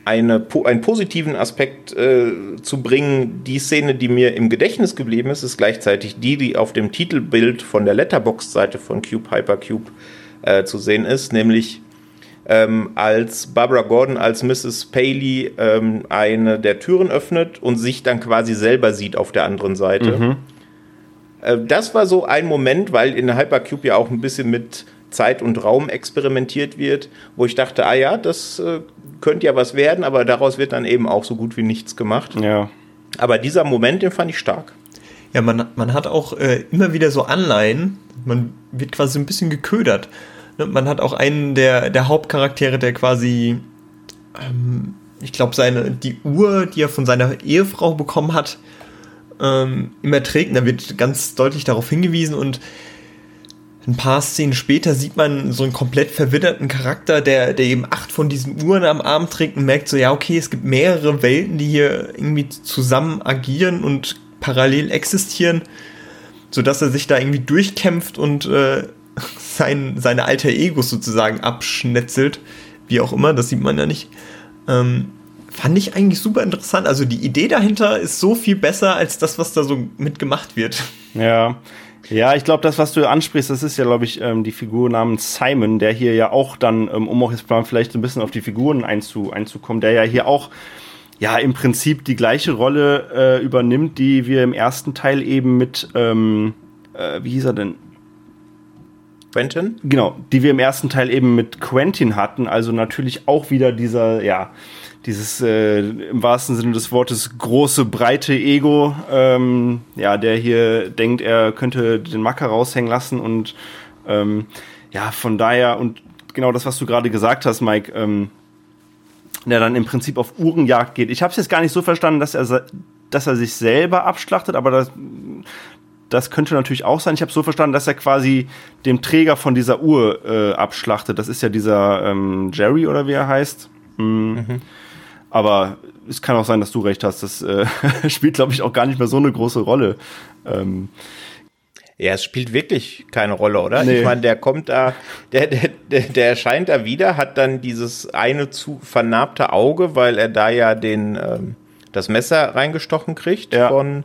eine, einen positiven Aspekt äh, zu bringen, die Szene, die mir im Gedächtnis geblieben ist, ist gleichzeitig die, die auf dem Titelbild von der Letterbox-Seite von Cube Hypercube äh, zu sehen ist, nämlich ähm, als Barbara Gordon als Mrs. Paley ähm, eine der Türen öffnet und sich dann quasi selber sieht auf der anderen Seite. Mhm. Äh, das war so ein Moment, weil in Hypercube ja auch ein bisschen mit Zeit und Raum experimentiert wird, wo ich dachte, ah ja, das äh, könnte ja was werden, aber daraus wird dann eben auch so gut wie nichts gemacht. Ja. Aber dieser Moment, den fand ich stark. Ja, man, man hat auch äh, immer wieder so Anleihen, man wird quasi ein bisschen geködert. Ne, man hat auch einen der, der Hauptcharaktere, der quasi, ähm, ich glaube, seine, die Uhr, die er von seiner Ehefrau bekommen hat, ähm, immer trägt. Da wird ganz deutlich darauf hingewiesen und ein paar Szenen später sieht man so einen komplett verwitterten Charakter, der, der eben acht von diesen Uhren am Arm trägt und merkt so, ja, okay, es gibt mehrere Welten, die hier irgendwie zusammen agieren und parallel existieren, sodass er sich da irgendwie durchkämpft und äh, sein, seine alter Egos sozusagen abschnetzelt, wie auch immer, das sieht man ja nicht. Ähm, fand ich eigentlich super interessant. Also die Idee dahinter ist so viel besser als das, was da so mitgemacht wird. Ja. Ja, ich glaube, das, was du ansprichst, das ist ja, glaube ich, ähm, die Figur namens Simon, der hier ja auch dann, ähm, um auch jetzt vielleicht so ein bisschen auf die Figuren einzu, einzukommen, der ja hier auch ja im Prinzip die gleiche Rolle äh, übernimmt, die wir im ersten Teil eben mit, ähm, äh, wie hieß er denn? Quentin? Genau, die wir im ersten Teil eben mit Quentin hatten. Also natürlich auch wieder dieser, ja, dieses äh, im wahrsten Sinne des Wortes große, breite Ego, ähm, ja, der hier denkt, er könnte den Macker raushängen lassen und ähm, ja, von daher und genau das, was du gerade gesagt hast, Mike, ähm, der dann im Prinzip auf Uhrenjagd geht. Ich habe es jetzt gar nicht so verstanden, dass er, dass er sich selber abschlachtet, aber das, das könnte natürlich auch sein. Ich habe so verstanden, dass er quasi dem Träger von dieser Uhr äh, abschlachtet. Das ist ja dieser ähm, Jerry oder wie er heißt. Mhm. Mhm. Aber es kann auch sein, dass du recht hast. Das äh, <laughs> spielt, glaube ich, auch gar nicht mehr so eine große Rolle. Ähm, ja, es spielt wirklich keine Rolle, oder? Nee. Ich meine, der kommt da, der, der, der, der erscheint da wieder, hat dann dieses eine zu vernarbte Auge, weil er da ja den ähm, das Messer reingestochen kriegt ja. von,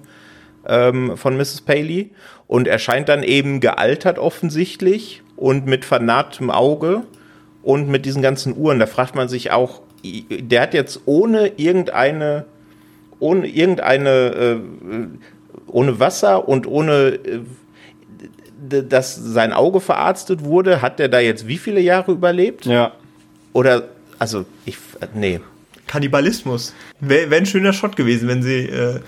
ähm, von Mrs. Paley und erscheint dann eben gealtert offensichtlich und mit vernarbtem Auge und mit diesen ganzen Uhren. Da fragt man sich auch, der hat jetzt ohne irgendeine, ohne irgendeine, äh, ohne Wasser und ohne, äh, dass sein Auge verarztet wurde, hat der da jetzt wie viele Jahre überlebt? Ja. Oder, also, ich, nee. Kannibalismus. Wäre wär ein schöner Shot gewesen, wenn sie äh,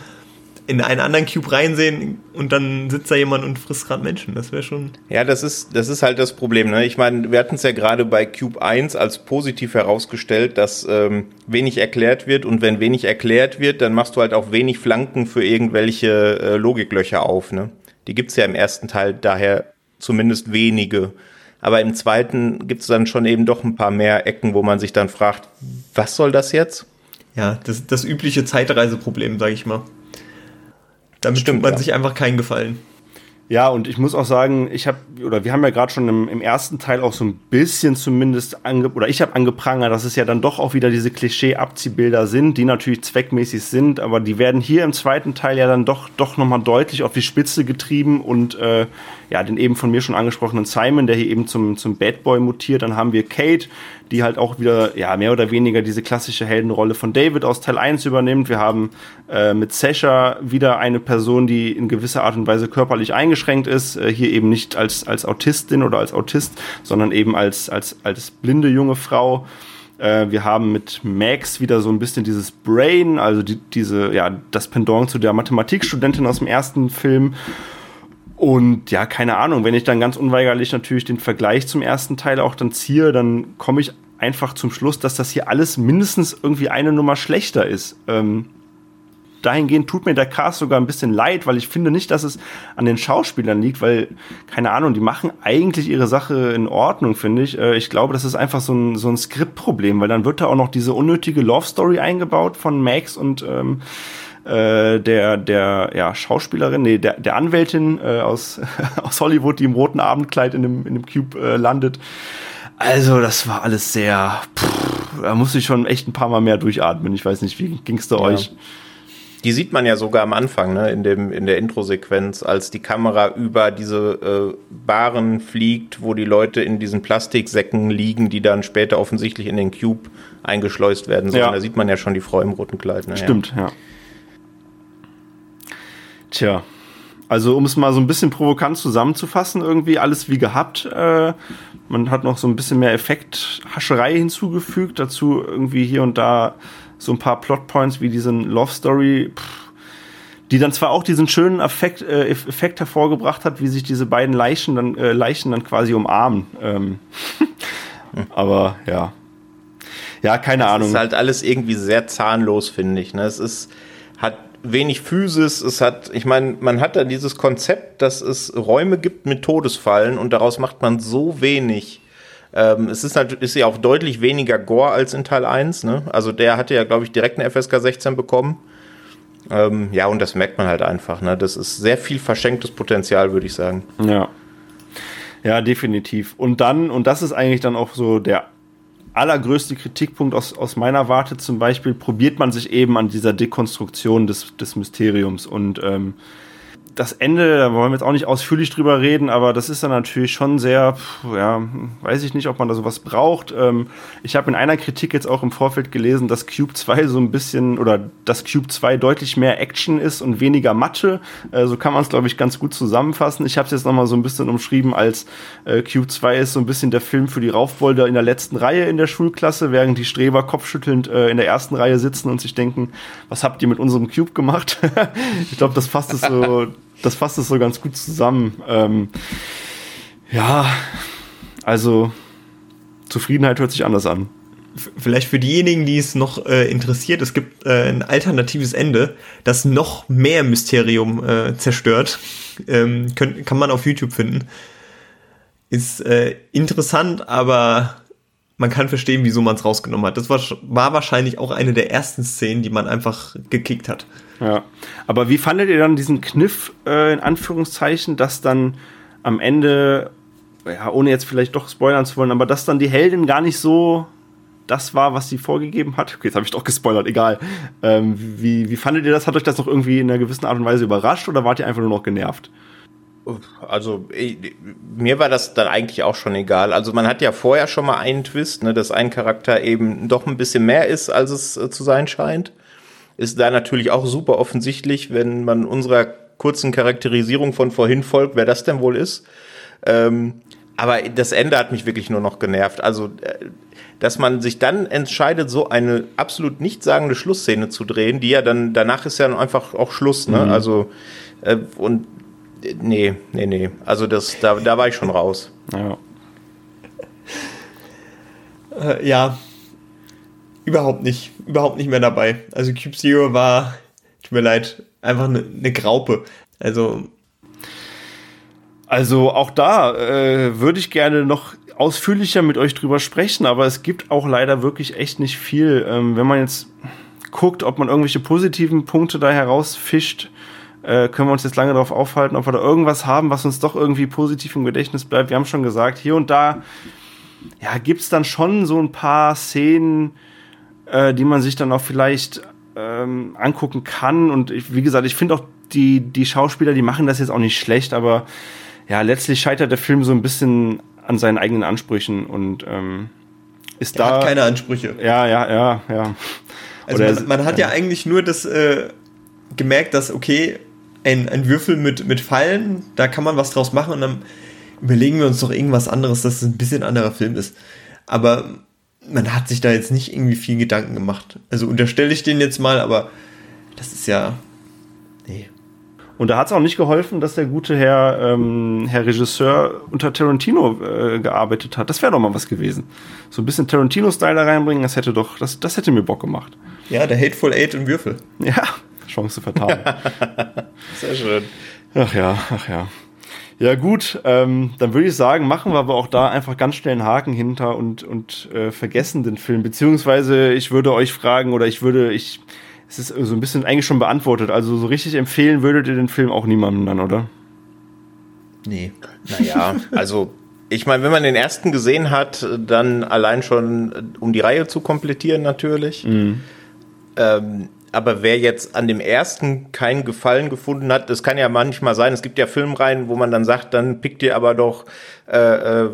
in einen anderen Cube reinsehen und dann sitzt da jemand und frisst gerade Menschen. Das wäre schon. Ja, das ist, das ist halt das Problem. Ne? Ich meine, wir hatten es ja gerade bei Cube 1 als positiv herausgestellt, dass ähm, wenig erklärt wird und wenn wenig erklärt wird, dann machst du halt auch wenig Flanken für irgendwelche äh, Logiklöcher auf. Ne? Die gibt's ja im ersten Teil daher zumindest wenige. Aber im zweiten gibt's dann schon eben doch ein paar mehr Ecken, wo man sich dann fragt, was soll das jetzt? Ja, das, das übliche Zeitreiseproblem, sage ich mal. Damit Stimmt, man ja. sich einfach keinen Gefallen. Ja, und ich muss auch sagen, ich habe, oder wir haben ja gerade schon im, im, ersten Teil auch so ein bisschen zumindest ange, oder ich habe angeprangert, dass es ja dann doch auch wieder diese Klischee-Abziehbilder sind, die natürlich zweckmäßig sind, aber die werden hier im zweiten Teil ja dann doch, doch nochmal deutlich auf die Spitze getrieben und äh, ja, den eben von mir schon angesprochenen Simon, der hier eben zum, zum Bad Boy mutiert, dann haben wir Kate, die halt auch wieder, ja, mehr oder weniger diese klassische Heldenrolle von David aus Teil 1 übernimmt. Wir haben äh, mit Sasha wieder eine Person, die in gewisser Art und Weise körperlich eingeschränkt ist, äh, hier eben nicht als, als Autistin oder als Autist, sondern eben als, als, als blinde junge Frau. Äh, wir haben mit Max wieder so ein bisschen dieses Brain, also die, diese, ja, das Pendant zu der Mathematikstudentin aus dem ersten Film. Und ja, keine Ahnung, wenn ich dann ganz unweigerlich natürlich den Vergleich zum ersten Teil auch dann ziehe, dann komme ich einfach zum Schluss, dass das hier alles mindestens irgendwie eine Nummer schlechter ist. Ähm, dahingehend tut mir der Cast sogar ein bisschen leid, weil ich finde nicht, dass es an den Schauspielern liegt, weil, keine Ahnung, die machen eigentlich ihre Sache in Ordnung, finde ich. Äh, ich glaube, das ist einfach so ein, so ein Skriptproblem, weil dann wird da auch noch diese unnötige Love Story eingebaut von Max und ähm, äh, der, der ja, Schauspielerin, nee, der, der Anwältin äh, aus, <laughs> aus Hollywood, die im roten Abendkleid in dem, in dem Cube äh, landet. Also, das war alles sehr. Pff, da musste ich schon echt ein paar Mal mehr durchatmen. Ich weiß nicht, wie ging's da ja. euch? Die sieht man ja sogar am Anfang, ne, in, dem, in der Intro-Sequenz, als die Kamera über diese äh, Baren fliegt, wo die Leute in diesen Plastiksäcken liegen, die dann später offensichtlich in den Cube eingeschleust werden sollen. Ja. Da sieht man ja schon die Frau im roten Kleid. Ne? Stimmt, ja. Tja, also um es mal so ein bisschen provokant zusammenzufassen, irgendwie alles wie gehabt. Äh, man hat noch so ein bisschen mehr Effekthascherei hinzugefügt, dazu irgendwie hier und da so ein paar Plotpoints wie diesen Love Story, pff, die dann zwar auch diesen schönen Effekt, äh, Effekt hervorgebracht hat, wie sich diese beiden Leichen dann, äh, Leichen dann quasi umarmen. Ähm, <laughs> aber ja. Ja, keine Das Ahnung. ist halt alles irgendwie sehr zahnlos, finde ich. Ne? Es ist, hat wenig Physis, es hat, ich meine, man hat da dieses Konzept, dass es Räume gibt mit Todesfallen und daraus macht man so wenig. Ähm, es ist, halt, ist ja auch deutlich weniger Gore als in Teil 1, ne? Also der hatte ja, glaube ich, direkt eine FSK 16 bekommen. Ähm, ja, und das merkt man halt einfach, ne? Das ist sehr viel verschenktes Potenzial, würde ich sagen. Ja. Ja, definitiv. Und dann, und das ist eigentlich dann auch so der allergrößte Kritikpunkt aus, aus meiner Warte zum Beispiel, probiert man sich eben an dieser Dekonstruktion des, des Mysteriums. Und ähm, das Ende, da wollen wir jetzt auch nicht ausführlich drüber reden, aber das ist dann natürlich schon sehr, ja, weiß ich nicht, ob man da sowas braucht. Ähm, ich habe in einer Kritik jetzt auch im Vorfeld gelesen, dass Cube 2 so ein bisschen oder dass Cube 2 deutlich mehr Action ist und weniger Mathe. Äh, so kann man es, glaube ich, ganz gut zusammenfassen. Ich habe es jetzt nochmal so ein bisschen umschrieben als äh, Cube 2 ist so ein bisschen der Film für die Raufbolder in der letzten Reihe in der Schulklasse, während die Streber kopfschüttelnd äh, in der ersten Reihe sitzen und sich denken, was habt ihr mit unserem Cube gemacht? <laughs> ich glaube, das fasst es so das fasst es so ganz gut zusammen. Ähm, ja, also Zufriedenheit hört sich anders an. Vielleicht für diejenigen, die es noch äh, interessiert, es gibt äh, ein alternatives Ende, das noch mehr Mysterium äh, zerstört. Ähm, könnt, kann man auf YouTube finden. Ist äh, interessant, aber man kann verstehen, wieso man es rausgenommen hat. Das war, war wahrscheinlich auch eine der ersten Szenen, die man einfach gekickt hat. Ja, aber wie fandet ihr dann diesen Kniff, äh, in Anführungszeichen, dass dann am Ende, ja, ohne jetzt vielleicht doch spoilern zu wollen, aber dass dann die Heldin gar nicht so das war, was sie vorgegeben hat? Okay, jetzt habe ich doch gespoilert, egal. Ähm, wie, wie fandet ihr das? Hat euch das noch irgendwie in einer gewissen Art und Weise überrascht oder wart ihr einfach nur noch genervt? Also ich, mir war das dann eigentlich auch schon egal. Also man hat ja vorher schon mal einen Twist, ne, dass ein Charakter eben doch ein bisschen mehr ist, als es äh, zu sein scheint. Ist da natürlich auch super offensichtlich, wenn man unserer kurzen Charakterisierung von vorhin folgt, wer das denn wohl ist. Ähm, aber das Ende hat mich wirklich nur noch genervt. Also, äh, dass man sich dann entscheidet, so eine absolut nichtssagende Schlussszene zu drehen, die ja dann, danach ist ja einfach auch Schluss, ne? Mhm. Also, äh, und äh, nee, nee, nee. Also das, da, da war ich schon raus. Ja. Äh, ja, überhaupt nicht, überhaupt nicht mehr dabei. Also Cube Zero war, tut mir leid, einfach eine ne Graupe. Also Also auch da äh, würde ich gerne noch ausführlicher mit euch drüber sprechen, aber es gibt auch leider wirklich echt nicht viel. Ähm, wenn man jetzt guckt, ob man irgendwelche positiven Punkte da herausfischt, äh, können wir uns jetzt lange darauf aufhalten, ob wir da irgendwas haben, was uns doch irgendwie positiv im Gedächtnis bleibt. Wir haben schon gesagt, hier und da ja, gibt es dann schon so ein paar Szenen, äh, die man sich dann auch vielleicht ähm, angucken kann. Und ich, wie gesagt, ich finde auch die, die Schauspieler, die machen das jetzt auch nicht schlecht, aber ja, letztlich scheitert der Film so ein bisschen an seinen eigenen Ansprüchen und ähm, ist der da. hat keine Ansprüche. ja, ja, ja, ja. Also Oder- man, man hat ja eigentlich nur das äh, gemerkt, dass okay, ein, ein Würfel mit, mit Fallen, da kann man was draus machen und dann überlegen wir uns doch irgendwas anderes, dass es ein bisschen anderer Film ist. Aber man hat sich da jetzt nicht irgendwie viel Gedanken gemacht. Also unterstelle ich den jetzt mal, aber das ist ja. Nee. Und da hat es auch nicht geholfen, dass der gute Herr, ähm, Herr Regisseur unter Tarantino äh, gearbeitet hat. Das wäre doch mal was gewesen. So ein bisschen Tarantino-Style da reinbringen, das hätte doch, das, das hätte mir Bock gemacht. Ja, der Hateful Eight und Würfel. Ja, Chance vertan. <laughs> Sehr schön. ach ja, ach ja. Ja gut, ähm, dann würde ich sagen, machen wir aber auch da einfach ganz schnell einen Haken hinter und, und äh, vergessen den Film. Beziehungsweise ich würde euch fragen oder ich würde, ich, es ist so ein bisschen eigentlich schon beantwortet. Also so richtig empfehlen würdet ihr den Film auch niemandem dann, oder? Nee. Naja, also ich meine, wenn man den ersten gesehen hat, dann allein schon, äh, um die Reihe zu komplettieren natürlich. Ähm, aber wer jetzt an dem ersten keinen Gefallen gefunden hat, das kann ja manchmal sein. Es gibt ja Filmreihen, wo man dann sagt, dann pickt ihr aber doch äh, äh,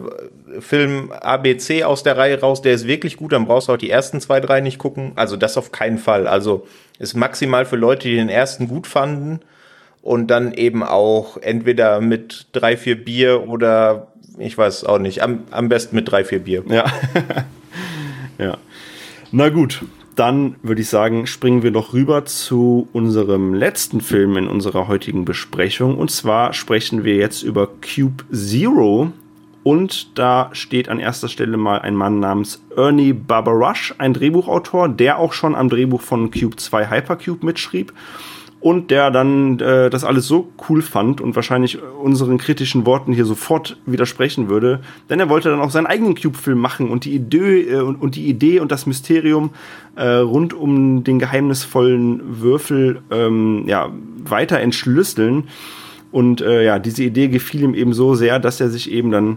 Film ABC aus der Reihe raus, der ist wirklich gut, dann brauchst du auch die ersten zwei, drei nicht gucken. Also das auf keinen Fall. Also ist maximal für Leute, die den ersten gut fanden und dann eben auch entweder mit drei, vier Bier oder ich weiß auch nicht, am, am besten mit drei, vier Bier. Ja. <laughs> ja. Na gut, dann würde ich sagen, springen wir noch rüber zu unserem letzten Film in unserer heutigen Besprechung. Und zwar sprechen wir jetzt über Cube Zero. Und da steht an erster Stelle mal ein Mann namens Ernie Barbarash, ein Drehbuchautor, der auch schon am Drehbuch von Cube 2 Hypercube mitschrieb und der dann äh, das alles so cool fand und wahrscheinlich unseren kritischen Worten hier sofort widersprechen würde, denn er wollte dann auch seinen eigenen Cube-Film machen und die Idee äh, und, und, die Idee und das Mysterium äh, rund um den geheimnisvollen Würfel ähm, ja weiter entschlüsseln. Und äh, ja diese Idee gefiel ihm eben so sehr, dass er sich eben dann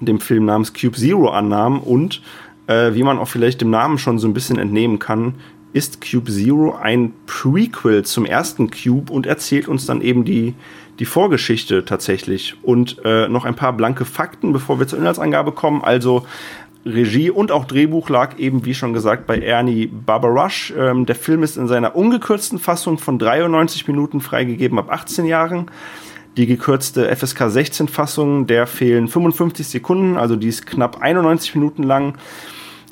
dem Film namens Cube Zero annahm und äh, wie man auch vielleicht dem Namen schon so ein bisschen entnehmen kann, ist Cube Zero ein Prequel zum ersten Cube und erzählt uns dann eben die, die Vorgeschichte tatsächlich. Und äh, noch ein paar blanke Fakten, bevor wir zur Inhaltsangabe kommen. Also Regie und auch Drehbuch lag eben, wie schon gesagt, bei Ernie Barbarash. Ähm, der Film ist in seiner ungekürzten Fassung von 93 Minuten freigegeben ab 18 Jahren. Die gekürzte FSK 16 Fassung, der fehlen 55 Sekunden, also die ist knapp 91 Minuten lang.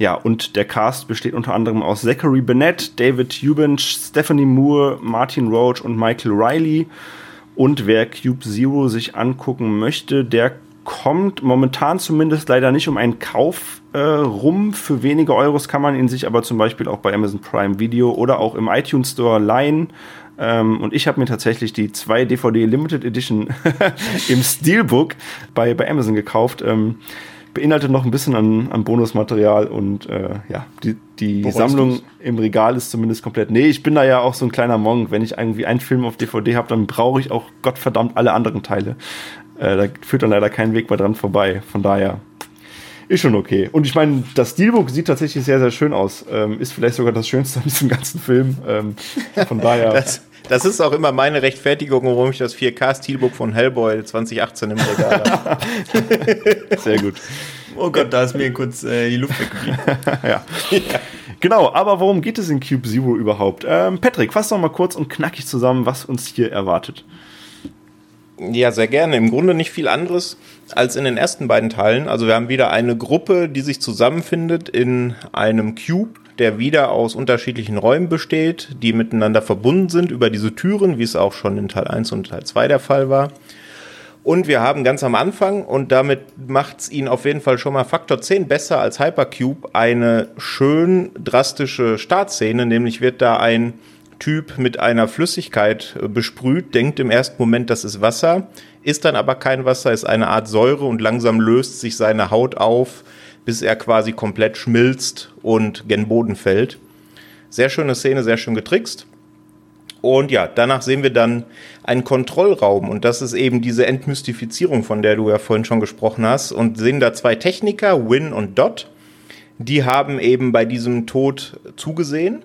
Ja, und der Cast besteht unter anderem aus Zachary Bennett, David Eubanch, Stephanie Moore, Martin Roach und Michael Riley. Und wer Cube Zero sich angucken möchte, der kommt momentan zumindest leider nicht um einen Kauf äh, rum. Für wenige Euros kann man ihn sich aber zum Beispiel auch bei Amazon Prime Video oder auch im iTunes Store leihen. Ähm, und ich habe mir tatsächlich die 2 DVD Limited Edition <laughs> im Steelbook bei, bei Amazon gekauft. Ähm, beinhaltet noch ein bisschen an, an Bonusmaterial und äh, ja, die, die Sammlung du's? im Regal ist zumindest komplett. Nee, ich bin da ja auch so ein kleiner Monk. Wenn ich irgendwie einen Film auf DVD habe, dann brauche ich auch Gottverdammt alle anderen Teile. Äh, da führt dann leider kein Weg mehr dran vorbei. Von daher ist schon okay. Und ich meine, das Steelbook sieht tatsächlich sehr, sehr schön aus. Ähm, ist vielleicht sogar das Schönste an diesem ganzen Film. Ähm, von daher. <laughs> das, das ist auch immer meine Rechtfertigung, warum ich das 4K-Steelbook von Hellboy 2018 im Regal habe. <laughs> Sehr gut. Oh Gott, da ist mir kurz äh, die Luft weggeblieben. ja. <laughs> ja. Genau, aber worum geht es in Cube Zero überhaupt? Ähm, Patrick, fass doch mal kurz und knackig zusammen, was uns hier erwartet. Ja, sehr gerne. Im Grunde nicht viel anderes als in den ersten beiden Teilen. Also wir haben wieder eine Gruppe, die sich zusammenfindet in einem Cube, der wieder aus unterschiedlichen Räumen besteht, die miteinander verbunden sind über diese Türen, wie es auch schon in Teil 1 und Teil 2 der Fall war. Und wir haben ganz am Anfang, und damit macht es ihn auf jeden Fall schon mal Faktor 10 besser als Hypercube, eine schön drastische Startszene, nämlich wird da ein Typ mit einer Flüssigkeit äh, besprüht, denkt im ersten Moment, das ist Wasser, ist dann aber kein Wasser, ist eine Art Säure und langsam löst sich seine Haut auf, bis er quasi komplett schmilzt und gen Boden fällt. Sehr schöne Szene, sehr schön getrickst. Und ja, danach sehen wir dann einen Kontrollraum und das ist eben diese Entmystifizierung, von der du ja vorhin schon gesprochen hast und sehen da zwei Techniker, Win und Dot. Die haben eben bei diesem Tod zugesehen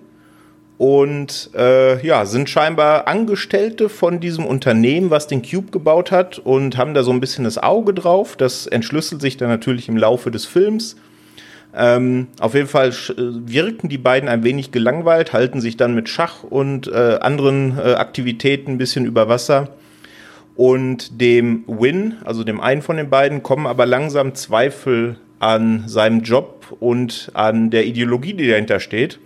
und äh, ja, sind scheinbar Angestellte von diesem Unternehmen, was den Cube gebaut hat und haben da so ein bisschen das Auge drauf. Das entschlüsselt sich dann natürlich im Laufe des Films. Ähm, auf jeden Fall äh, wirken die beiden ein wenig gelangweilt, halten sich dann mit Schach und äh, anderen äh, Aktivitäten ein bisschen über Wasser. Und dem Win, also dem einen von den beiden, kommen aber langsam Zweifel an seinem Job und an der Ideologie, die dahinter steht.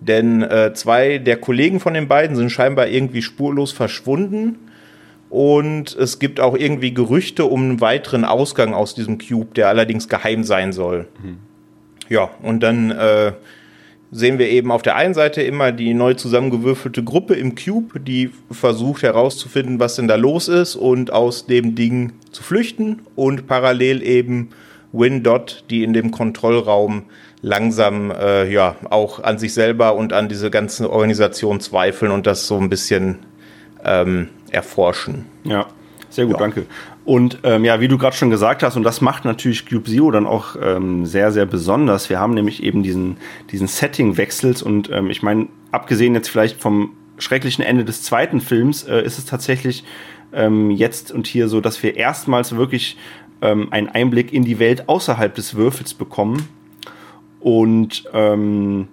Denn äh, zwei der Kollegen von den beiden sind scheinbar irgendwie spurlos verschwunden. Und es gibt auch irgendwie Gerüchte um einen weiteren Ausgang aus diesem Cube, der allerdings geheim sein soll. Mhm. Ja, und dann äh, sehen wir eben auf der einen Seite immer die neu zusammengewürfelte Gruppe im Cube, die versucht herauszufinden, was denn da los ist und aus dem Ding zu flüchten. Und parallel eben Win Dot, die in dem Kontrollraum langsam äh, ja auch an sich selber und an diese ganze Organisation zweifeln und das so ein bisschen ähm, erforschen. Ja. Sehr gut, ja. danke. Und ähm, ja, wie du gerade schon gesagt hast, und das macht natürlich Cube Zero dann auch ähm, sehr, sehr besonders. Wir haben nämlich eben diesen, diesen Setting-Wechsels und ähm, ich meine, abgesehen jetzt vielleicht vom schrecklichen Ende des zweiten Films, äh, ist es tatsächlich ähm, jetzt und hier so, dass wir erstmals wirklich ähm, einen Einblick in die Welt außerhalb des Würfels bekommen. Und ähm,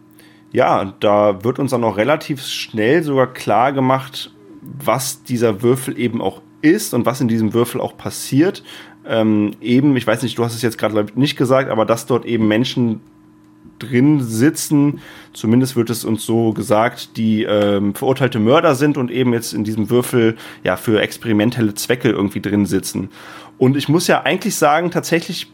ja, da wird uns dann auch relativ schnell sogar klar gemacht, was dieser Würfel eben auch ist und was in diesem Würfel auch passiert. Ähm, eben, ich weiß nicht, du hast es jetzt gerade nicht gesagt, aber dass dort eben Menschen drin sitzen, zumindest wird es uns so gesagt, die ähm, verurteilte Mörder sind und eben jetzt in diesem Würfel ja für experimentelle Zwecke irgendwie drin sitzen. Und ich muss ja eigentlich sagen, tatsächlich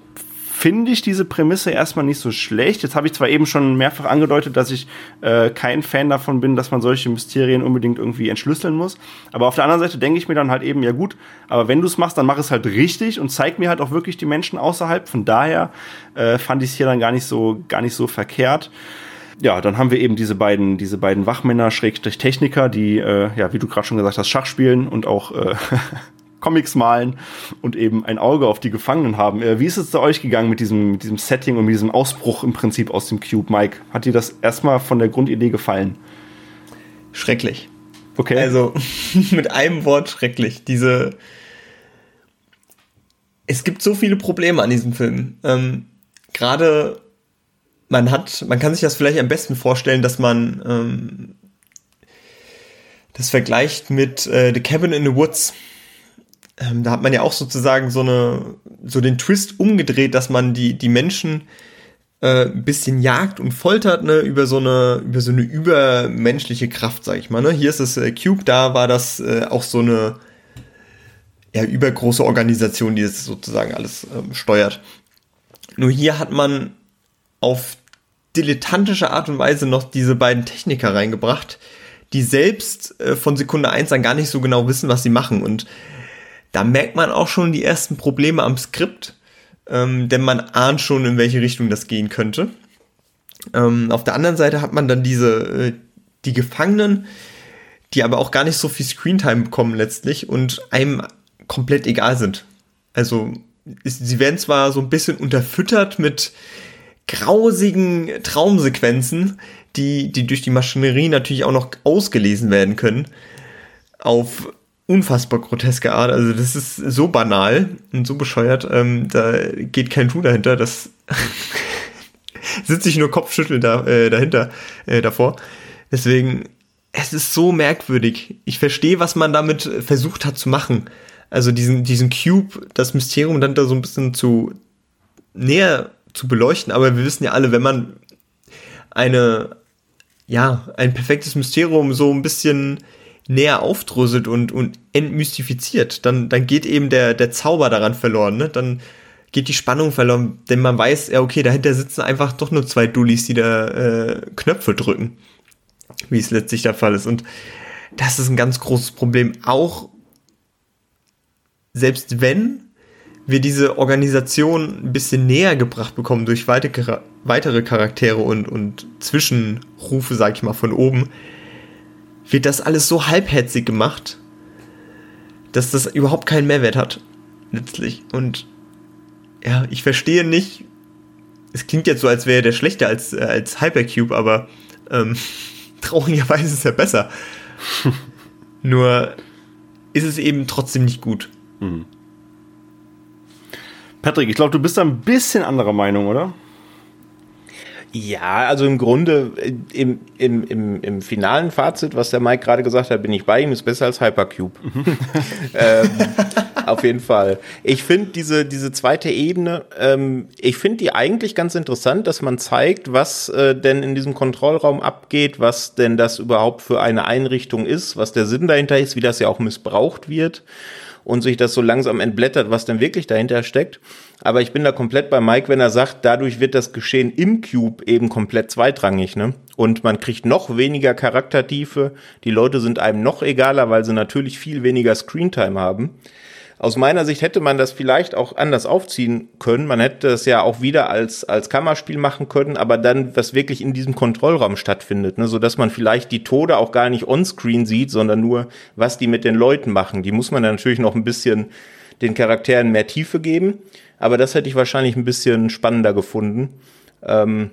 finde ich diese Prämisse erstmal nicht so schlecht. Jetzt habe ich zwar eben schon mehrfach angedeutet, dass ich äh, kein Fan davon bin, dass man solche Mysterien unbedingt irgendwie entschlüsseln muss. Aber auf der anderen Seite denke ich mir dann halt eben, ja gut, aber wenn du es machst, dann mach es halt richtig und zeig mir halt auch wirklich die Menschen außerhalb. Von daher äh, fand ich es hier dann gar nicht so, gar nicht so verkehrt ja, dann haben wir eben diese beiden, diese beiden Wachmänner, Schrägstrich Techniker, die, äh, ja, wie du gerade schon gesagt hast, Schach spielen und auch äh, <laughs> Comics malen und eben ein Auge auf die Gefangenen haben. Äh, wie ist es da euch gegangen mit diesem, mit diesem Setting und mit diesem Ausbruch im Prinzip aus dem Cube, Mike? Hat dir das erstmal von der Grundidee gefallen? Schrecklich. Okay. Also <laughs> mit einem Wort schrecklich. Diese. Es gibt so viele Probleme an diesem Film. Ähm, Gerade man hat, man kann sich das vielleicht am besten vorstellen, dass man ähm, das vergleicht mit äh, The Cabin in the Woods ähm, da hat man ja auch sozusagen so eine, so den Twist umgedreht, dass man die, die Menschen äh, ein bisschen jagt und foltert, ne, über so eine, über so eine übermenschliche Kraft, sag ich mal, ne. Hier ist es äh, Cube, da war das äh, auch so eine, ja, übergroße Organisation, die das sozusagen alles ähm, steuert. Nur hier hat man auf dilettantische Art und Weise noch diese beiden Techniker reingebracht, die selbst äh, von Sekunde eins an gar nicht so genau wissen, was sie machen und da merkt man auch schon die ersten Probleme am Skript, ähm, denn man ahnt schon, in welche Richtung das gehen könnte. Ähm, auf der anderen Seite hat man dann diese, äh, die Gefangenen, die aber auch gar nicht so viel Screentime bekommen letztlich und einem komplett egal sind. Also ist, sie werden zwar so ein bisschen unterfüttert mit grausigen Traumsequenzen, die, die durch die Maschinerie natürlich auch noch ausgelesen werden können, auf unfassbar groteske Art. Also das ist so banal und so bescheuert. Ähm, da geht kein Schuh dahinter. Das <laughs> sitze ich nur Kopfschütteln da, äh, dahinter, äh, davor. Deswegen, es ist so merkwürdig. Ich verstehe, was man damit versucht hat zu machen. Also diesen, diesen Cube, das Mysterium dann da so ein bisschen zu näher zu beleuchten. Aber wir wissen ja alle, wenn man eine, ja, ein perfektes Mysterium so ein bisschen näher aufdröselt und, und entmystifiziert, dann, dann geht eben der, der Zauber daran verloren, ne? Dann geht die Spannung verloren, denn man weiß, ja, okay, dahinter sitzen einfach doch nur zwei Dullis, die da äh, Knöpfe drücken, wie es letztlich der Fall ist. Und das ist ein ganz großes Problem. Auch selbst wenn wir diese Organisation ein bisschen näher gebracht bekommen durch weitere Charaktere und, und Zwischenrufe, sag ich mal, von oben, wird das alles so halbherzig gemacht, dass das überhaupt keinen Mehrwert hat. Letztlich. Und ja, ich verstehe nicht. Es klingt jetzt so, als wäre der schlechter als, äh, als Hypercube, aber ähm, <laughs> traurigerweise ist er besser. <laughs> Nur ist es eben trotzdem nicht gut. Mhm. Patrick, ich glaube, du bist da ein bisschen anderer Meinung, oder? Ja, also im Grunde äh, im, im, im, im finalen Fazit, was der Mike gerade gesagt hat, bin ich bei ihm, ist besser als Hypercube. Mhm. <laughs> ähm, auf jeden Fall. Ich finde diese, diese zweite Ebene, ähm, ich finde die eigentlich ganz interessant, dass man zeigt, was äh, denn in diesem Kontrollraum abgeht, was denn das überhaupt für eine Einrichtung ist, was der Sinn dahinter ist, wie das ja auch missbraucht wird und sich das so langsam entblättert, was denn wirklich dahinter steckt. Aber ich bin da komplett bei Mike, wenn er sagt, dadurch wird das Geschehen im Cube eben komplett zweitrangig, ne? Und man kriegt noch weniger Charaktertiefe. Die Leute sind einem noch egaler, weil sie natürlich viel weniger Screentime haben. Aus meiner Sicht hätte man das vielleicht auch anders aufziehen können. Man hätte es ja auch wieder als, als Kammerspiel machen können, aber dann, was wirklich in diesem Kontrollraum stattfindet, ne, sodass man vielleicht die Tode auch gar nicht onscreen sieht, sondern nur, was die mit den Leuten machen. Die muss man dann natürlich noch ein bisschen den Charakteren mehr Tiefe geben, aber das hätte ich wahrscheinlich ein bisschen spannender gefunden. Ähm,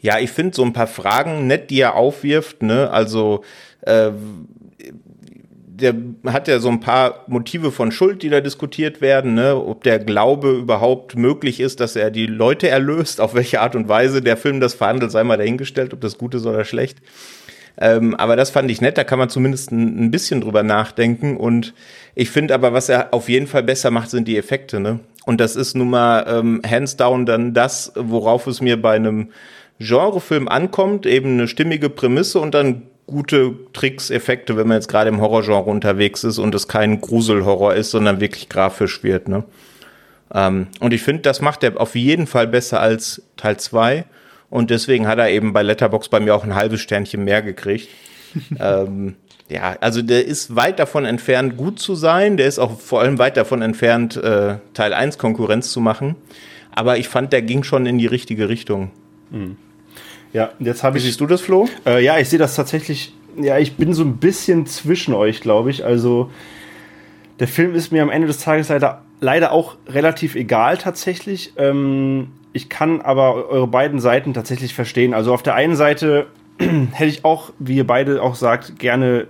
ja, ich finde so ein paar Fragen nett, die er aufwirft, ne, also, äh, der hat ja so ein paar Motive von Schuld, die da diskutiert werden, ne? ob der Glaube überhaupt möglich ist, dass er die Leute erlöst, auf welche Art und Weise der Film das verhandelt, sei mal dahingestellt, ob das gut ist oder schlecht. Ähm, aber das fand ich nett, da kann man zumindest ein, ein bisschen drüber nachdenken. Und ich finde aber, was er auf jeden Fall besser macht, sind die Effekte. Ne? Und das ist nun mal ähm, hands down dann das, worauf es mir bei einem Genrefilm ankommt, eben eine stimmige Prämisse und dann gute Tricks, Effekte, wenn man jetzt gerade im Horrorgenre unterwegs ist und es kein Gruselhorror ist, sondern wirklich grafisch wird. Ne? Ähm, und ich finde, das macht er auf jeden Fall besser als Teil 2. Und deswegen hat er eben bei Letterbox bei mir auch ein halbes Sternchen mehr gekriegt. <laughs> ähm, ja, also der ist weit davon entfernt, gut zu sein. Der ist auch vor allem weit davon entfernt, äh, Teil 1 Konkurrenz zu machen. Aber ich fand, der ging schon in die richtige Richtung. Mhm. Ja, jetzt habe ich. Siehst du das, Flo? Äh, ja, ich sehe das tatsächlich. Ja, ich bin so ein bisschen zwischen euch, glaube ich. Also, der Film ist mir am Ende des Tages leider, leider auch relativ egal, tatsächlich. Ähm, ich kann aber eure beiden Seiten tatsächlich verstehen. Also, auf der einen Seite <clears throat> hätte ich auch, wie ihr beide auch sagt, gerne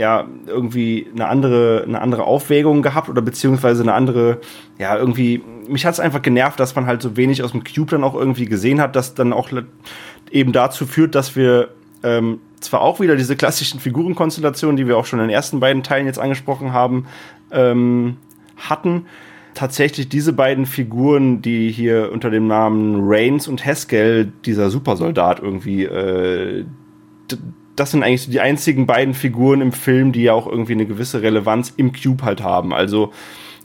ja, irgendwie eine andere, eine andere Aufwägung gehabt oder beziehungsweise eine andere, ja, irgendwie, mich hat es einfach genervt, dass man halt so wenig aus dem Cube dann auch irgendwie gesehen hat, dass dann auch eben dazu führt, dass wir ähm, zwar auch wieder diese klassischen Figurenkonstellationen, die wir auch schon in den ersten beiden Teilen jetzt angesprochen haben, ähm, hatten, tatsächlich diese beiden Figuren, die hier unter dem Namen Reigns und Haskell, dieser Supersoldat irgendwie, äh, das sind eigentlich die einzigen beiden Figuren im Film, die ja auch irgendwie eine gewisse Relevanz im Cube halt haben. Also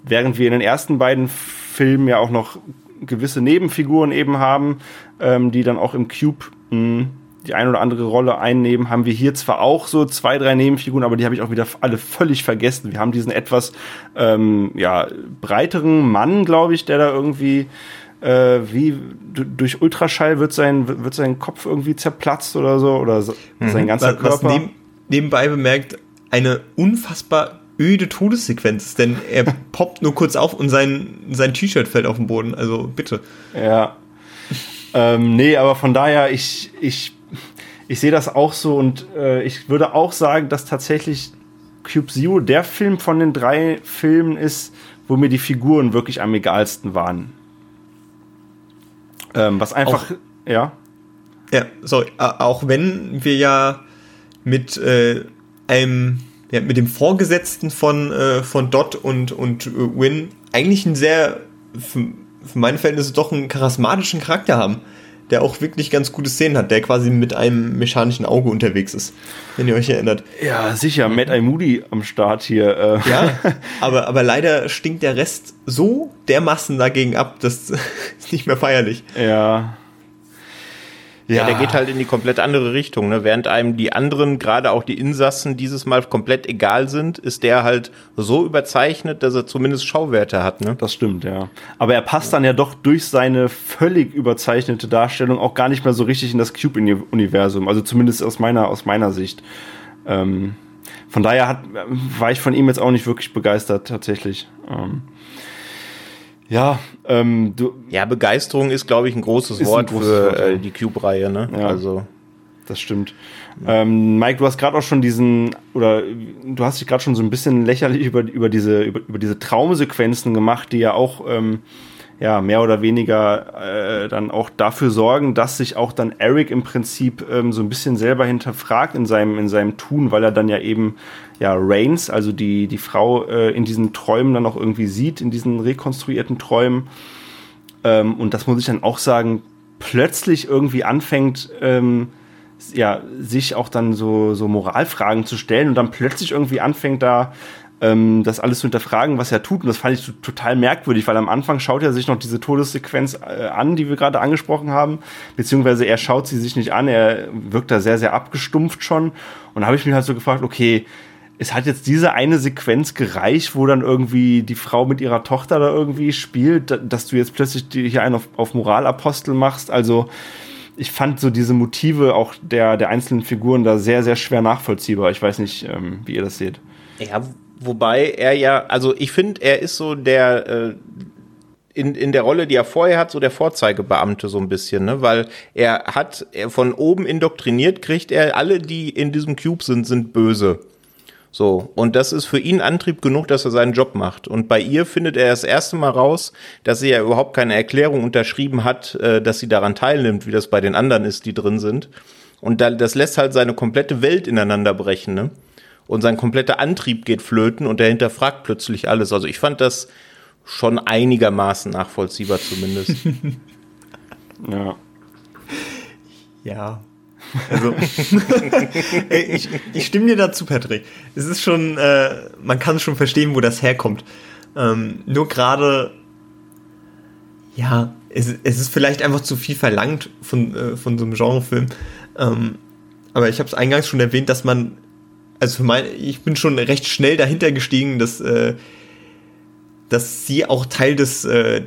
während wir in den ersten beiden Filmen ja auch noch gewisse Nebenfiguren eben haben, ähm, die dann auch im Cube mh, hm, die eine oder andere Rolle einnehmen, haben wir hier zwar auch so zwei, drei Nebenfiguren, aber die habe ich auch wieder alle völlig vergessen. Wir haben diesen etwas ähm, ja, breiteren Mann, glaube ich, der da irgendwie äh, wie durch Ultraschall wird sein, wird sein Kopf irgendwie zerplatzt oder so, oder so, mhm. sein ganzer was, Körper. Was neben, nebenbei bemerkt, eine unfassbar öde Todessequenz denn er <laughs> poppt nur kurz auf und sein, sein T-Shirt fällt auf den Boden. Also bitte. Ja. Ähm, nee, aber von daher, ich, ich, ich sehe das auch so und äh, ich würde auch sagen, dass tatsächlich Cube Zero der Film von den drei Filmen ist, wo mir die Figuren wirklich am egalsten waren. Ähm, was einfach, auch, ja. Ja, sorry, auch wenn wir ja mit äh, einem ja, mit dem Vorgesetzten von, äh, von Dot und, und äh, Win eigentlich einen sehr, für, meine Verhältnisse doch einen charismatischen Charakter haben, der auch wirklich ganz gute Szenen hat, der quasi mit einem mechanischen Auge unterwegs ist, wenn ihr euch erinnert. Ja, sicher, Matt Eye Moody am Start hier. Äh. Ja, <laughs> aber, aber leider stinkt der Rest so dermaßen dagegen ab, das ist <laughs> nicht mehr feierlich. Ja. Ja. ja, der geht halt in die komplett andere Richtung. Ne? Während einem die anderen, gerade auch die Insassen, dieses Mal komplett egal sind, ist der halt so überzeichnet, dass er zumindest Schauwerte hat. Ne? Das stimmt, ja. Aber er passt dann ja doch durch seine völlig überzeichnete Darstellung auch gar nicht mehr so richtig in das Cube-Universum. Also zumindest aus meiner, aus meiner Sicht. Ähm, von daher hat, war ich von ihm jetzt auch nicht wirklich begeistert, tatsächlich. Ähm, ja, ähm, du. Ja, Begeisterung ist, glaube ich, ein großes Wort ein großes für Wort, äh, die Cube-Reihe, ne? Ja, also. Das stimmt. Ähm, Mike, du hast gerade auch schon diesen, oder du hast dich gerade schon so ein bisschen lächerlich über, über, diese, über, über diese Traumsequenzen gemacht, die ja auch ähm, ja, mehr oder weniger äh, dann auch dafür sorgen, dass sich auch dann Eric im Prinzip ähm, so ein bisschen selber hinterfragt in seinem, in seinem Tun, weil er dann ja eben ja Reigns, also die, die Frau äh, in diesen Träumen dann auch irgendwie sieht, in diesen rekonstruierten Träumen. Ähm, und das muss ich dann auch sagen, plötzlich irgendwie anfängt, ähm, ja, sich auch dann so, so Moralfragen zu stellen und dann plötzlich irgendwie anfängt da ähm, das alles zu hinterfragen, was er tut. Und das fand ich total merkwürdig, weil am Anfang schaut er sich noch diese Todessequenz äh, an, die wir gerade angesprochen haben, beziehungsweise er schaut sie sich nicht an, er wirkt da sehr, sehr abgestumpft schon. Und da habe ich mich halt so gefragt, okay, es hat jetzt diese eine Sequenz gereicht, wo dann irgendwie die Frau mit ihrer Tochter da irgendwie spielt, dass du jetzt plötzlich hier einen auf, auf Moralapostel machst. Also ich fand so diese Motive auch der, der einzelnen Figuren da sehr, sehr schwer nachvollziehbar. Ich weiß nicht, ähm, wie ihr das seht. Ja, wobei er ja, also ich finde, er ist so der, äh, in, in der Rolle, die er vorher hat, so der Vorzeigebeamte so ein bisschen, ne? Weil er hat er von oben indoktriniert, kriegt er, alle, die in diesem Cube sind, sind böse. So, und das ist für ihn Antrieb genug, dass er seinen Job macht. Und bei ihr findet er das erste Mal raus, dass sie ja überhaupt keine Erklärung unterschrieben hat, äh, dass sie daran teilnimmt, wie das bei den anderen ist, die drin sind. Und da, das lässt halt seine komplette Welt ineinander brechen, ne? Und sein kompletter Antrieb geht flöten und er hinterfragt plötzlich alles. Also ich fand das schon einigermaßen nachvollziehbar zumindest. <laughs> ja. Ja, also, <laughs> ich, ich stimme dir dazu, Patrick. Es ist schon, äh, man kann schon verstehen, wo das herkommt. Ähm, nur gerade, ja, es, es ist vielleicht einfach zu viel verlangt von, äh, von so einem Genrefilm. Ähm, aber ich habe es eingangs schon erwähnt, dass man, also für mein, ich bin schon recht schnell dahinter gestiegen, dass, äh, dass sie auch Teil des, äh,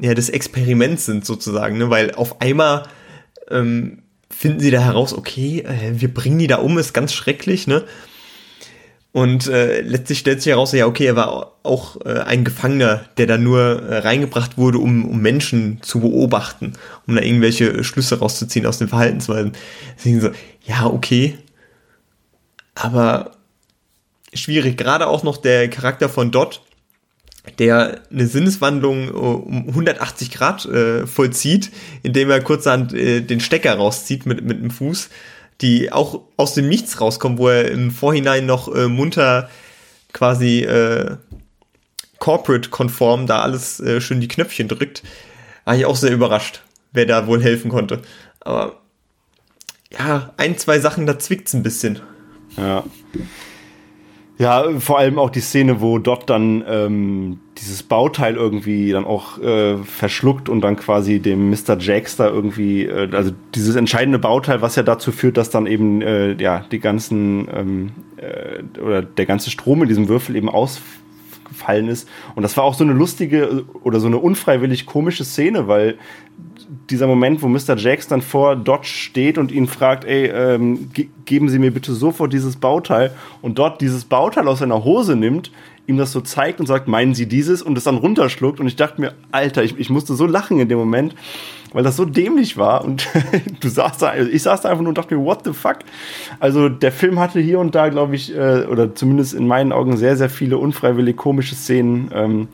ja, des Experiments sind sozusagen, ne? weil auf einmal ähm, finden sie da heraus, okay, äh, wir bringen die da um, ist ganz schrecklich, ne? Und äh, letztlich stellt sich heraus, ja, okay, er war auch äh, ein Gefangener, der da nur äh, reingebracht wurde, um, um Menschen zu beobachten, um da irgendwelche Schlüsse rauszuziehen aus den Verhaltensweisen. Deswegen so, ja, okay. Aber schwierig, gerade auch noch der Charakter von Dot, der eine Sinneswandlung äh, um 180 Grad äh, vollzieht, indem er kurzerhand äh, den Stecker rauszieht mit, mit dem Fuß, die auch aus dem Nichts rauskommt, wo er im Vorhinein noch äh, munter quasi äh, corporate-konform da alles äh, schön die Knöpfchen drückt. War ich auch sehr überrascht, wer da wohl helfen konnte. Aber ja, ein, zwei Sachen, da zwickt's ein bisschen. Ja. Ja, vor allem auch die Szene, wo Dot dann ähm, dieses Bauteil irgendwie dann auch äh, verschluckt und dann quasi dem Mr. Jax da irgendwie, äh, also dieses entscheidende Bauteil, was ja dazu führt, dass dann eben äh, ja die ganzen ähm, äh, oder der ganze Strom in diesem Würfel eben ausgefallen ist. Und das war auch so eine lustige oder so eine unfreiwillig komische Szene, weil dieser Moment, wo Mr. Jax dann vor Dodge steht und ihn fragt, ey, ähm, ge geben Sie mir bitte sofort dieses Bauteil und dort dieses Bauteil aus seiner Hose nimmt, ihm das so zeigt und sagt, meinen Sie dieses und es dann runterschluckt und ich dachte mir, Alter, ich, ich musste so lachen in dem Moment, weil das so dämlich war und <laughs> du saßt da, also ich saß da einfach nur und dachte mir, what the fuck? Also der Film hatte hier und da, glaube ich, äh, oder zumindest in meinen Augen sehr, sehr viele unfreiwillig komische Szenen, ähm,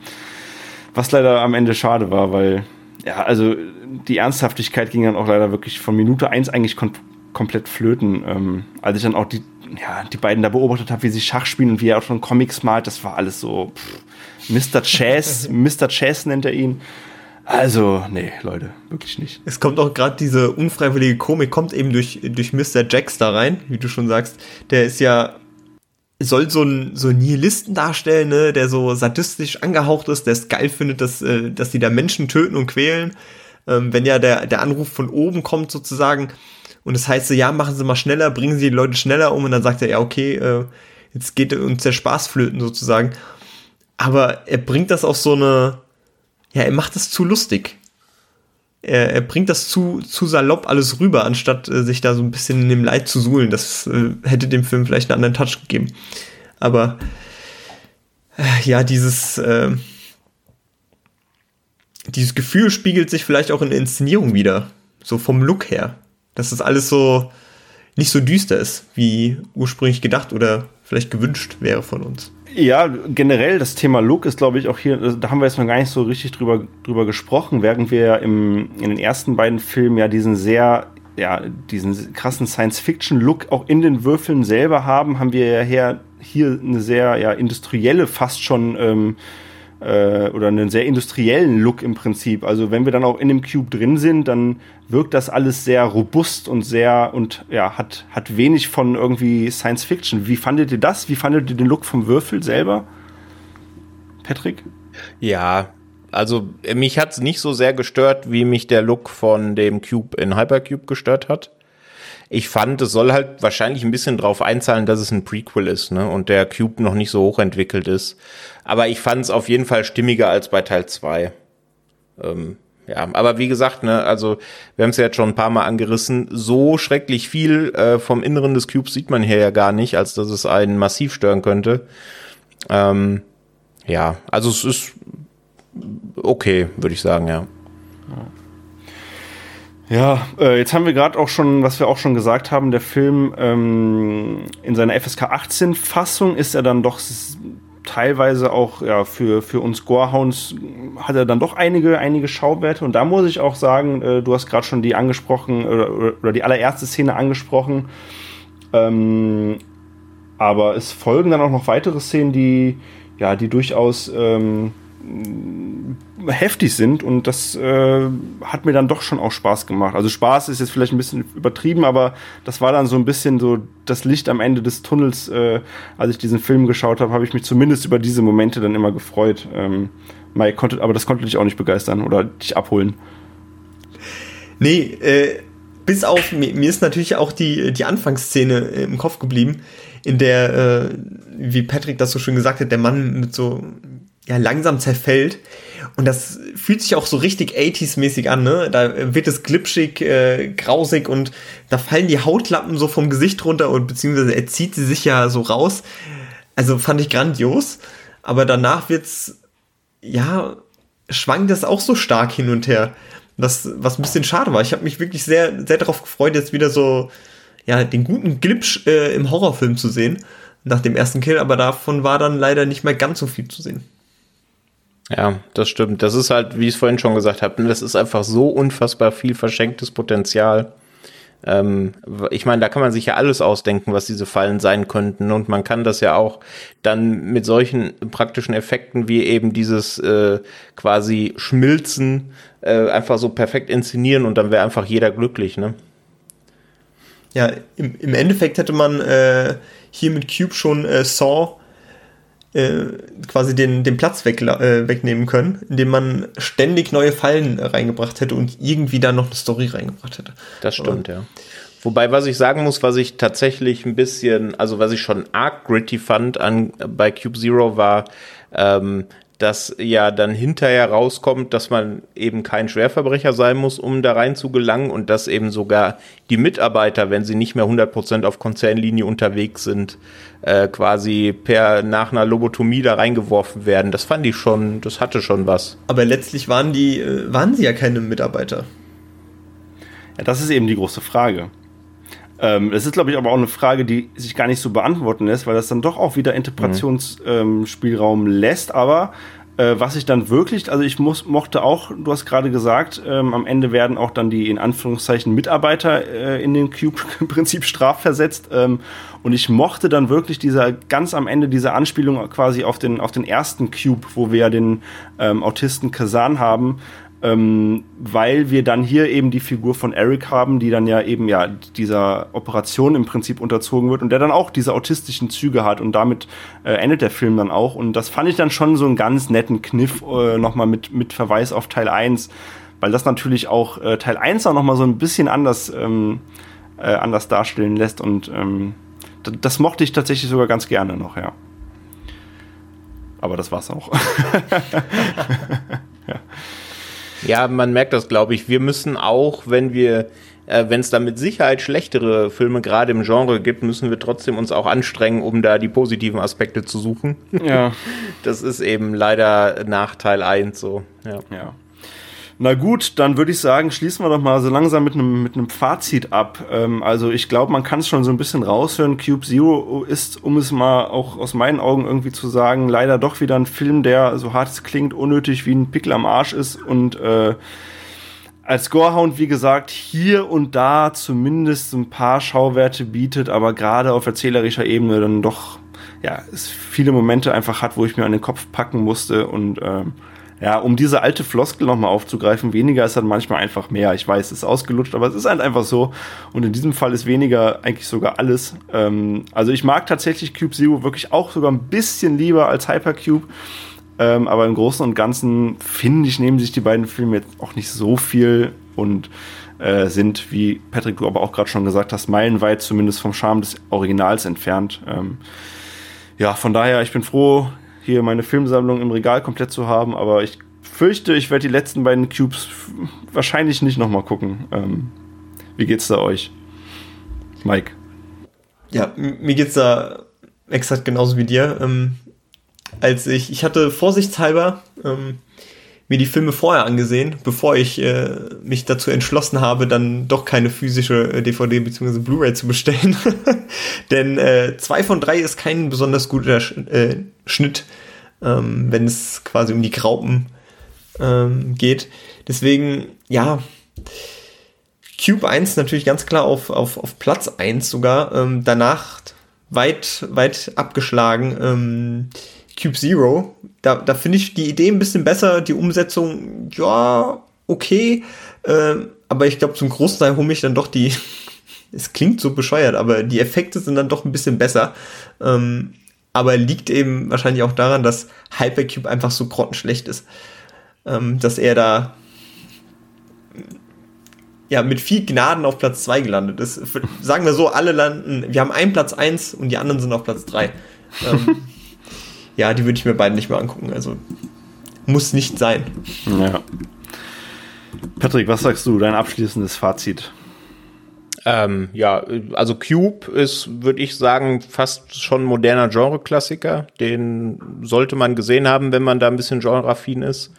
was leider am Ende schade war, weil ja, also die Ernsthaftigkeit ging dann auch leider wirklich von Minute eins eigentlich kom komplett flöten. Ähm, als ich dann auch die, ja, die beiden da beobachtet habe, wie sie Schach spielen und wie er auch schon Comics malt, das war alles so pff, Mr. Chess, <laughs> Mr. Chess nennt er ihn. Also, nee, Leute, wirklich nicht. Es kommt auch gerade diese unfreiwillige Komik, kommt eben durch, durch Mr. Jax da rein, wie du schon sagst. Der ist ja soll so ein so einen Nihilisten darstellen, ne, der so sadistisch angehaucht ist, der es geil findet, dass, äh, dass die da Menschen töten und quälen. Ähm, wenn ja der, der Anruf von oben kommt sozusagen und es das heißt so, ja, machen Sie mal schneller, bringen Sie die Leute schneller um und dann sagt er, ja, okay, äh, jetzt geht uns der Spaß flöten sozusagen. Aber er bringt das auf so eine, ja, er macht das zu lustig er, er bringt das zu, zu salopp alles rüber, anstatt äh, sich da so ein bisschen in dem Leid zu suhlen. Das äh, hätte dem Film vielleicht einen anderen Touch gegeben. Aber äh, ja, dieses, äh, dieses Gefühl spiegelt sich vielleicht auch in der Inszenierung wieder. So vom Look her. Dass das alles so nicht so düster ist, wie ursprünglich gedacht oder vielleicht gewünscht wäre von uns. Ja, generell das Thema Look ist, glaube ich, auch hier, da haben wir jetzt noch gar nicht so richtig drüber, drüber gesprochen, während wir im, in den ersten beiden Filmen ja diesen sehr, ja, diesen krassen Science-Fiction-Look auch in den Würfeln selber haben, haben wir ja hier, hier eine sehr, ja, industrielle, fast schon, ähm, äh, oder einen sehr industriellen Look im Prinzip. Also wenn wir dann auch in dem Cube drin sind, dann wirkt das alles sehr robust und sehr und ja, hat, hat wenig von irgendwie Science Fiction. Wie fandet ihr das? Wie fandet ihr den Look vom Würfel selber? Patrick? Ja, also mich hat es nicht so sehr gestört, wie mich der Look von dem Cube in Hypercube gestört hat. Ich fand, es soll halt wahrscheinlich ein bisschen drauf einzahlen, dass es ein Prequel ist, ne? Und der Cube noch nicht so hochentwickelt ist. Aber ich fand es auf jeden Fall stimmiger als bei Teil 2. Ähm, ja, aber wie gesagt, ne, also wir haben es ja jetzt schon ein paar Mal angerissen, so schrecklich viel äh, vom Inneren des Cubes sieht man hier ja gar nicht, als dass es einen massiv stören könnte. Ähm, ja, also es ist okay, würde ich sagen, ja. Ja, äh, jetzt haben wir gerade auch schon, was wir auch schon gesagt haben, der Film ähm, in seiner FSK 18 Fassung ist er dann doch teilweise auch ja, für, für uns Gorehounds hat er dann doch einige, einige Schauwerte. Und da muss ich auch sagen, äh, du hast gerade schon die angesprochen oder, oder, die allererste Szene angesprochen. Ähm, aber es folgen dann auch noch weitere Szenen, die ja, die durchaus ähm, heftig sind und das äh, hat mir dann doch schon auch Spaß gemacht. Also Spaß ist jetzt vielleicht ein bisschen übertrieben, aber das war dann so ein bisschen so das Licht am Ende des Tunnels. Äh, als ich diesen Film geschaut habe, habe ich mich zumindest über diese Momente dann immer gefreut. Ähm, Mike konnte, aber das konnte dich auch nicht begeistern oder dich abholen. Nee, äh, bis auf, mir, mir ist natürlich auch die, die Anfangsszene im Kopf geblieben, in der, äh, wie Patrick das so schön gesagt hat, der Mann mit so ja, langsam zerfällt. Und das fühlt sich auch so richtig 80s-mäßig an, ne? Da wird es glitschig, äh, grausig und da fallen die Hautlappen so vom Gesicht runter und beziehungsweise er zieht sie sich ja so raus. Also fand ich grandios. Aber danach wird's, ja, schwankt das auch so stark hin und her. Das, was ein bisschen schade war. Ich habe mich wirklich sehr, sehr darauf gefreut, jetzt wieder so, ja, den guten Glitch äh, im Horrorfilm zu sehen. Nach dem ersten Kill, aber davon war dann leider nicht mehr ganz so viel zu sehen. Ja, das stimmt. Das ist halt, wie ich es vorhin schon gesagt habe, das ist einfach so unfassbar viel verschenktes Potenzial. Ähm, ich meine, da kann man sich ja alles ausdenken, was diese Fallen sein könnten. Und man kann das ja auch dann mit solchen praktischen Effekten wie eben dieses äh, quasi Schmilzen äh, einfach so perfekt inszenieren und dann wäre einfach jeder glücklich, ne? Ja, im, im Endeffekt hätte man äh, hier mit Cube schon äh, Saw äh, quasi den, den Platz weg, äh, wegnehmen können, indem man ständig neue Fallen reingebracht hätte und irgendwie da noch eine Story reingebracht hätte. Das stimmt, Aber, ja. Wobei, was ich sagen muss, was ich tatsächlich ein bisschen, also was ich schon arg gritty fand an, bei Cube Zero war, ähm, dass ja dann hinterher rauskommt, dass man eben kein Schwerverbrecher sein muss, um da rein zu gelangen und dass eben sogar die Mitarbeiter, wenn sie nicht mehr 100% auf Konzernlinie unterwegs sind, äh, quasi per nach einer Lobotomie da reingeworfen werden. Das fand ich schon, das hatte schon was. Aber letztlich waren die, äh, waren sie ja keine Mitarbeiter. Ja, das ist eben die große Frage. Ähm, das ist, glaube ich, aber auch eine Frage, die sich gar nicht so beantworten lässt, weil das dann doch auch wieder Interpretationsspielraum mhm. ähm, lässt. Aber äh, was ich dann wirklich, also ich muss, mochte auch, du hast gerade gesagt, ähm, am Ende werden auch dann die in Anführungszeichen Mitarbeiter äh, in den Cube <laughs> im Prinzip strafversetzt. Ähm, und ich mochte dann wirklich dieser ganz am Ende diese Anspielung quasi auf den auf den ersten Cube, wo wir ja den ähm, Autisten Kazan haben, ähm, weil wir dann hier eben die Figur von Eric haben, die dann ja eben ja dieser Operation im Prinzip unterzogen wird und der dann auch diese autistischen Züge hat und damit äh, endet der Film dann auch und das fand ich dann schon so einen ganz netten Kniff äh, nochmal mit, mit Verweis auf Teil 1, weil das natürlich auch äh, Teil 1 auch nochmal so ein bisschen anders, ähm, äh, anders darstellen lässt und ähm, das mochte ich tatsächlich sogar ganz gerne noch, ja. Aber das war's auch. <laughs> ja. Ja, man merkt das, glaube ich. Wir müssen auch, wenn wir, äh, wenn es da mit Sicherheit schlechtere Filme gerade im Genre gibt, müssen wir trotzdem uns auch anstrengen, um da die positiven Aspekte zu suchen. Ja. <laughs> Das ist eben leider Nachteil 1 so. Ja. ja. Na gut, dann würde ich sagen, schließen wir doch mal so langsam mit einem mit einem Fazit ab. Ähm, also ich glaube, man kann es schon so ein bisschen raushören. Cube Zero ist, um es mal auch aus meinen Augen irgendwie zu sagen, leider doch wieder ein Film, der so hart es klingt, unnötig wie ein Pickel am Arsch ist und äh, als Gorehound, wie gesagt, hier und da zumindest ein paar Schauwerte bietet, aber gerade auf erzählerischer Ebene dann doch ja, es viele Momente einfach hat, wo ich mir an den Kopf packen musste und ähm, ja, um diese alte Floskel nochmal aufzugreifen, weniger ist dann manchmal einfach mehr. Ich weiß, es ist ausgelutscht, aber es ist halt einfach so. Und in diesem Fall ist weniger eigentlich sogar alles. Ähm, also ich mag tatsächlich Cube Zero wirklich auch sogar ein bisschen lieber als Hypercube. Ähm, aber im Großen und Ganzen finde ich, nehmen sich die beiden Filme jetzt auch nicht so viel und äh, sind, wie Patrick du aber auch gerade schon gesagt hast, meilenweit zumindest vom Charme des Originals entfernt. Ähm, ja, von daher, ich bin froh, hier meine Filmsammlung im Regal komplett zu haben, aber ich fürchte, ich werde die letzten beiden Cubes wahrscheinlich nicht nochmal gucken. Ähm, wie geht's da euch? Mike. Ja, mir geht's da exakt genauso wie dir. Ähm, als ich, ich hatte vorsichtshalber ähm, mir die Filme vorher angesehen, bevor ich äh, mich dazu entschlossen habe, dann doch keine physische äh, DVD bzw. Blu-ray zu bestellen. <laughs> Denn äh, zwei von drei ist kein besonders guter Sch äh, Schnitt, ähm, wenn es quasi um die Graupen ähm, geht. Deswegen, ja, Cube 1 natürlich ganz klar auf, auf, auf Platz 1 sogar. Ähm, danach weit, weit abgeschlagen. Ähm, Cube Zero. Da, da finde ich die Idee ein bisschen besser, die Umsetzung, ja, okay. Ähm, aber ich glaube, zum Großteil hole ich dann doch die. <laughs> es klingt so bescheuert, aber die Effekte sind dann doch ein bisschen besser. Ähm, aber liegt eben wahrscheinlich auch daran, dass Hypercube einfach so grottenschlecht ist. Ähm, dass er da ja, mit viel Gnaden auf Platz 2 gelandet ist. Sagen wir so, alle landen, wir haben einen Platz 1 und die anderen sind auf Platz 3. Ähm, <laughs> ja, die würde ich mir beide nicht mehr angucken. Also muss nicht sein. Ja. Patrick, was sagst du, dein abschließendes Fazit? Ähm, ja, also Cube ist, würde ich sagen, fast schon moderner Genre-Klassiker. Den sollte man gesehen haben, wenn man da ein bisschen genreaffin ist.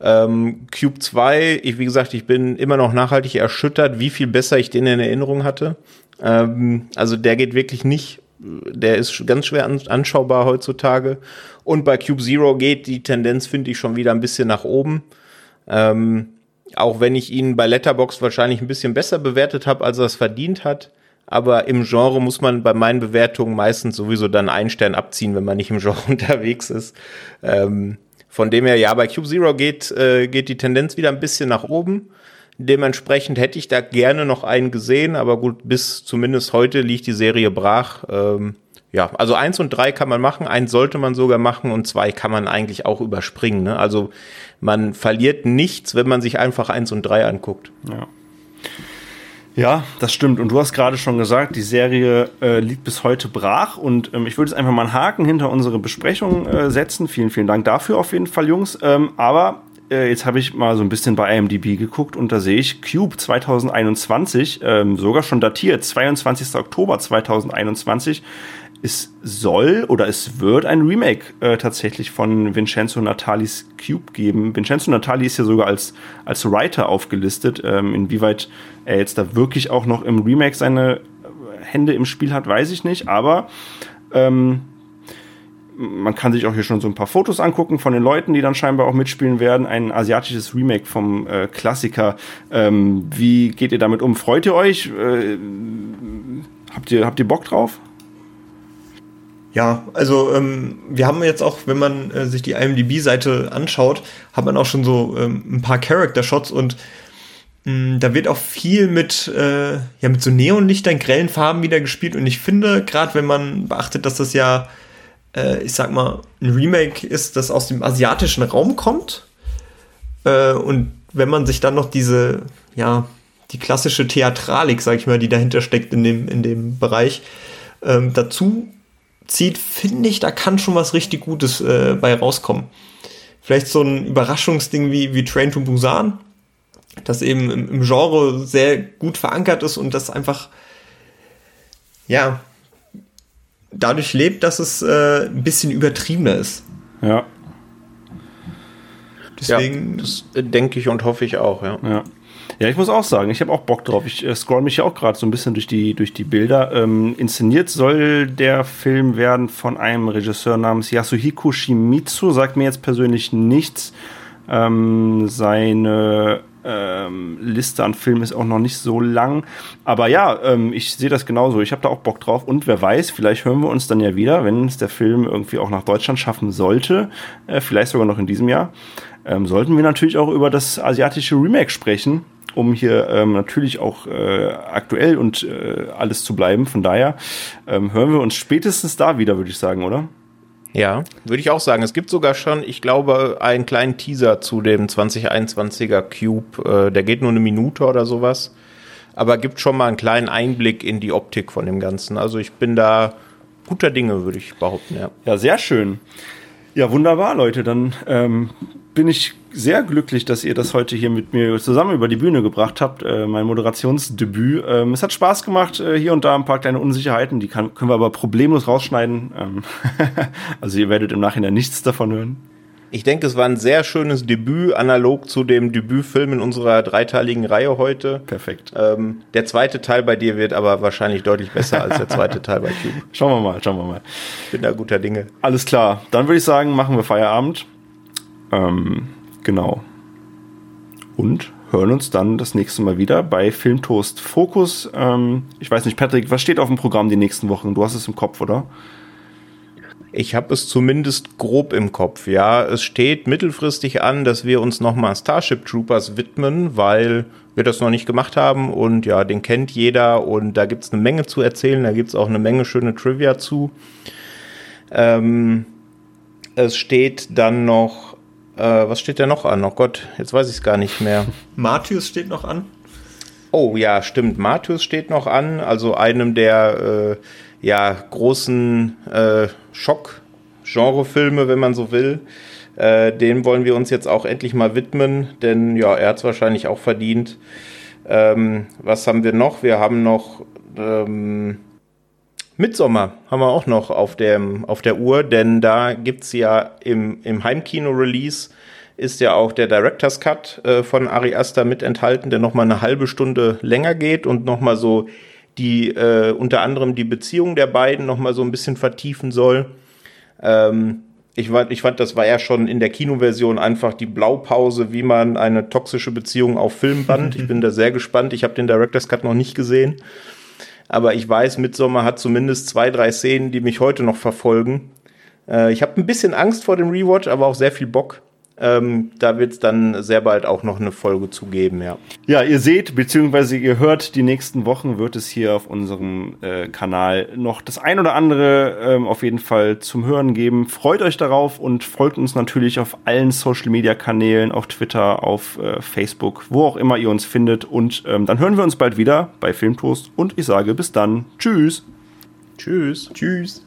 Ähm, Cube 2, ich, wie gesagt, ich bin immer noch nachhaltig erschüttert, wie viel besser ich den in Erinnerung hatte. Ähm, also der geht wirklich nicht, der ist ganz schwer an, anschaubar heutzutage. Und bei Cube Zero geht die Tendenz, finde ich, schon wieder ein bisschen nach oben. Ähm, auch wenn ich ihn bei Letterbox wahrscheinlich ein bisschen besser bewertet habe, als er es verdient hat. Aber im Genre muss man bei meinen Bewertungen meistens sowieso dann einen Stern abziehen, wenn man nicht im Genre <laughs> unterwegs ist. Ähm, von dem her, ja, bei Cube Zero geht, äh, geht die Tendenz wieder ein bisschen nach oben. Dementsprechend hätte ich da gerne noch einen gesehen, aber gut, bis zumindest heute liegt die Serie brach. Ähm, ja, also eins und drei kann man machen, eins sollte man sogar machen und zwei kann man eigentlich auch überspringen. Ne? Also man verliert nichts, wenn man sich einfach eins und drei anguckt. Ja. Ja, das stimmt. Und du hast gerade schon gesagt, die Serie äh, liegt bis heute brach. Und ähm, ich würde jetzt einfach mal einen Haken hinter unsere Besprechung äh, setzen. Vielen, vielen Dank dafür auf jeden Fall, Jungs. Ähm, aber äh, jetzt habe ich mal so ein bisschen bei IMDb geguckt und da sehe ich Cube 2021, ähm, sogar schon datiert, 22. Oktober 2021 es soll oder es wird ein Remake äh, tatsächlich von Vincenzo Natalis Cube geben. Vincenzo Natali ist ja sogar als, als Writer aufgelistet. Ähm, inwieweit er jetzt da wirklich auch noch im Remake seine Hände im Spiel hat, weiß ich nicht. Aber ähm, man kann sich auch hier schon so ein paar Fotos angucken von den Leuten, die dann scheinbar auch mitspielen werden. Ein asiatisches Remake vom äh, Klassiker. Ähm, wie geht ihr damit um? Freut ihr euch? Äh, habt, ihr, habt ihr Bock drauf? Ja, also ähm, wir haben jetzt auch, wenn man äh, sich die IMDb-Seite anschaut, hat man auch schon so ähm, ein paar Character-Shots und mm, da wird auch viel mit, äh, ja, mit so Neonlichtern, grellen Farben wieder gespielt und ich finde, gerade wenn man beachtet, dass das ja, äh, ich sag mal, ein Remake ist, das aus dem asiatischen Raum kommt äh, und wenn man sich dann noch diese, ja, die klassische Theatralik, sag ich mal, die dahinter steckt in dem, in dem Bereich, ähm, dazu zieht, finde ich, da kann schon was richtig Gutes äh, bei rauskommen. Vielleicht so ein Überraschungsding wie, wie Train to Busan, das eben im, im Genre sehr gut verankert ist und das einfach, ja, dadurch lebt, dass es äh, ein bisschen übertriebener ist. Ja. Deswegen. Ja, das denke ich und hoffe ich auch, ja. Ja. Ja, ich muss auch sagen, ich habe auch Bock drauf. Ich äh, scroll mich ja auch gerade so ein bisschen durch die, durch die Bilder. Ähm, inszeniert soll der Film werden von einem Regisseur namens Yasuhiko Shimizu, sagt mir jetzt persönlich nichts. Ähm, seine ähm, Liste an Filmen ist auch noch nicht so lang. Aber ja, ähm, ich sehe das genauso. Ich habe da auch Bock drauf. Und wer weiß, vielleicht hören wir uns dann ja wieder, wenn es der Film irgendwie auch nach Deutschland schaffen sollte. Äh, vielleicht sogar noch in diesem Jahr. Ähm, sollten wir natürlich auch über das asiatische Remake sprechen um hier ähm, natürlich auch äh, aktuell und äh, alles zu bleiben. Von daher ähm, hören wir uns spätestens da wieder, würde ich sagen, oder? Ja, würde ich auch sagen. Es gibt sogar schon, ich glaube, einen kleinen Teaser zu dem 2021er Cube. Äh, der geht nur eine Minute oder sowas. Aber gibt schon mal einen kleinen Einblick in die Optik von dem Ganzen. Also ich bin da guter Dinge, würde ich behaupten, ja. Ja, sehr schön. Ja, wunderbar, Leute. Dann ähm, bin ich sehr glücklich, dass ihr das heute hier mit mir zusammen über die Bühne gebracht habt, äh, mein Moderationsdebüt. Ähm, es hat Spaß gemacht, äh, hier und da ein paar kleine Unsicherheiten, die kann, können wir aber problemlos rausschneiden. Ähm <laughs> also ihr werdet im Nachhinein nichts davon hören. Ich denke, es war ein sehr schönes Debüt, analog zu dem Debütfilm in unserer dreiteiligen Reihe heute. Perfekt. Ähm, der zweite Teil bei dir wird aber wahrscheinlich deutlich besser als der zweite Teil bei Cube. <laughs> Schauen wir mal, schauen wir mal. Ich bin da guter Dinge. Alles klar. Dann würde ich sagen, machen wir Feierabend. Ähm, genau. Und hören uns dann das nächste Mal wieder bei Filmtoast Fokus. Ähm, ich weiß nicht, Patrick, was steht auf dem Programm die nächsten Wochen? Du hast es im Kopf, oder? Ich habe es zumindest grob im Kopf, ja. Es steht mittelfristig an, dass wir uns nochmal Starship Troopers widmen, weil wir das noch nicht gemacht haben und ja, den kennt jeder und da gibt es eine Menge zu erzählen, da gibt es auch eine Menge schöne Trivia zu. Ähm, es steht dann noch, äh, was steht da noch an? Oh Gott, jetzt weiß ich es gar nicht mehr. <laughs> Martius steht noch an. Oh ja, stimmt, Martius steht noch an, also einem der äh, ja, großen äh, Schock-Genre-Filme, wenn man so will. Äh, dem wollen wir uns jetzt auch endlich mal widmen, denn ja, er hat es wahrscheinlich auch verdient. Ähm, was haben wir noch? Wir haben noch ähm, Midsommer haben wir auch noch auf, dem, auf der Uhr, denn da gibt es ja im, im Heimkino-Release ist ja auch der Director's Cut äh, von Ari Aster mit enthalten, der nochmal eine halbe Stunde länger geht und nochmal so die äh, unter anderem die Beziehung der beiden noch mal so ein bisschen vertiefen soll. Ähm, ich, ich fand, das war ja schon in der Kinoversion einfach die Blaupause, wie man eine toxische Beziehung auf Film band. Ich bin da sehr gespannt. Ich habe den Director's Cut noch nicht gesehen. Aber ich weiß, Midsommar hat zumindest zwei, drei Szenen, die mich heute noch verfolgen. Äh, ich habe ein bisschen Angst vor dem Rewatch, aber auch sehr viel Bock. Ähm, da wird es dann sehr bald auch noch eine Folge zu geben, ja. Ja, ihr seht, beziehungsweise ihr hört, die nächsten Wochen wird es hier auf unserem äh, Kanal noch das ein oder andere ähm, auf jeden Fall zum Hören geben. Freut euch darauf und folgt uns natürlich auf allen Social Media Kanälen, auf Twitter, auf äh, Facebook, wo auch immer ihr uns findet. Und ähm, dann hören wir uns bald wieder bei Filmtoast und ich sage bis dann. Tschüss. Tschüss. Tschüss.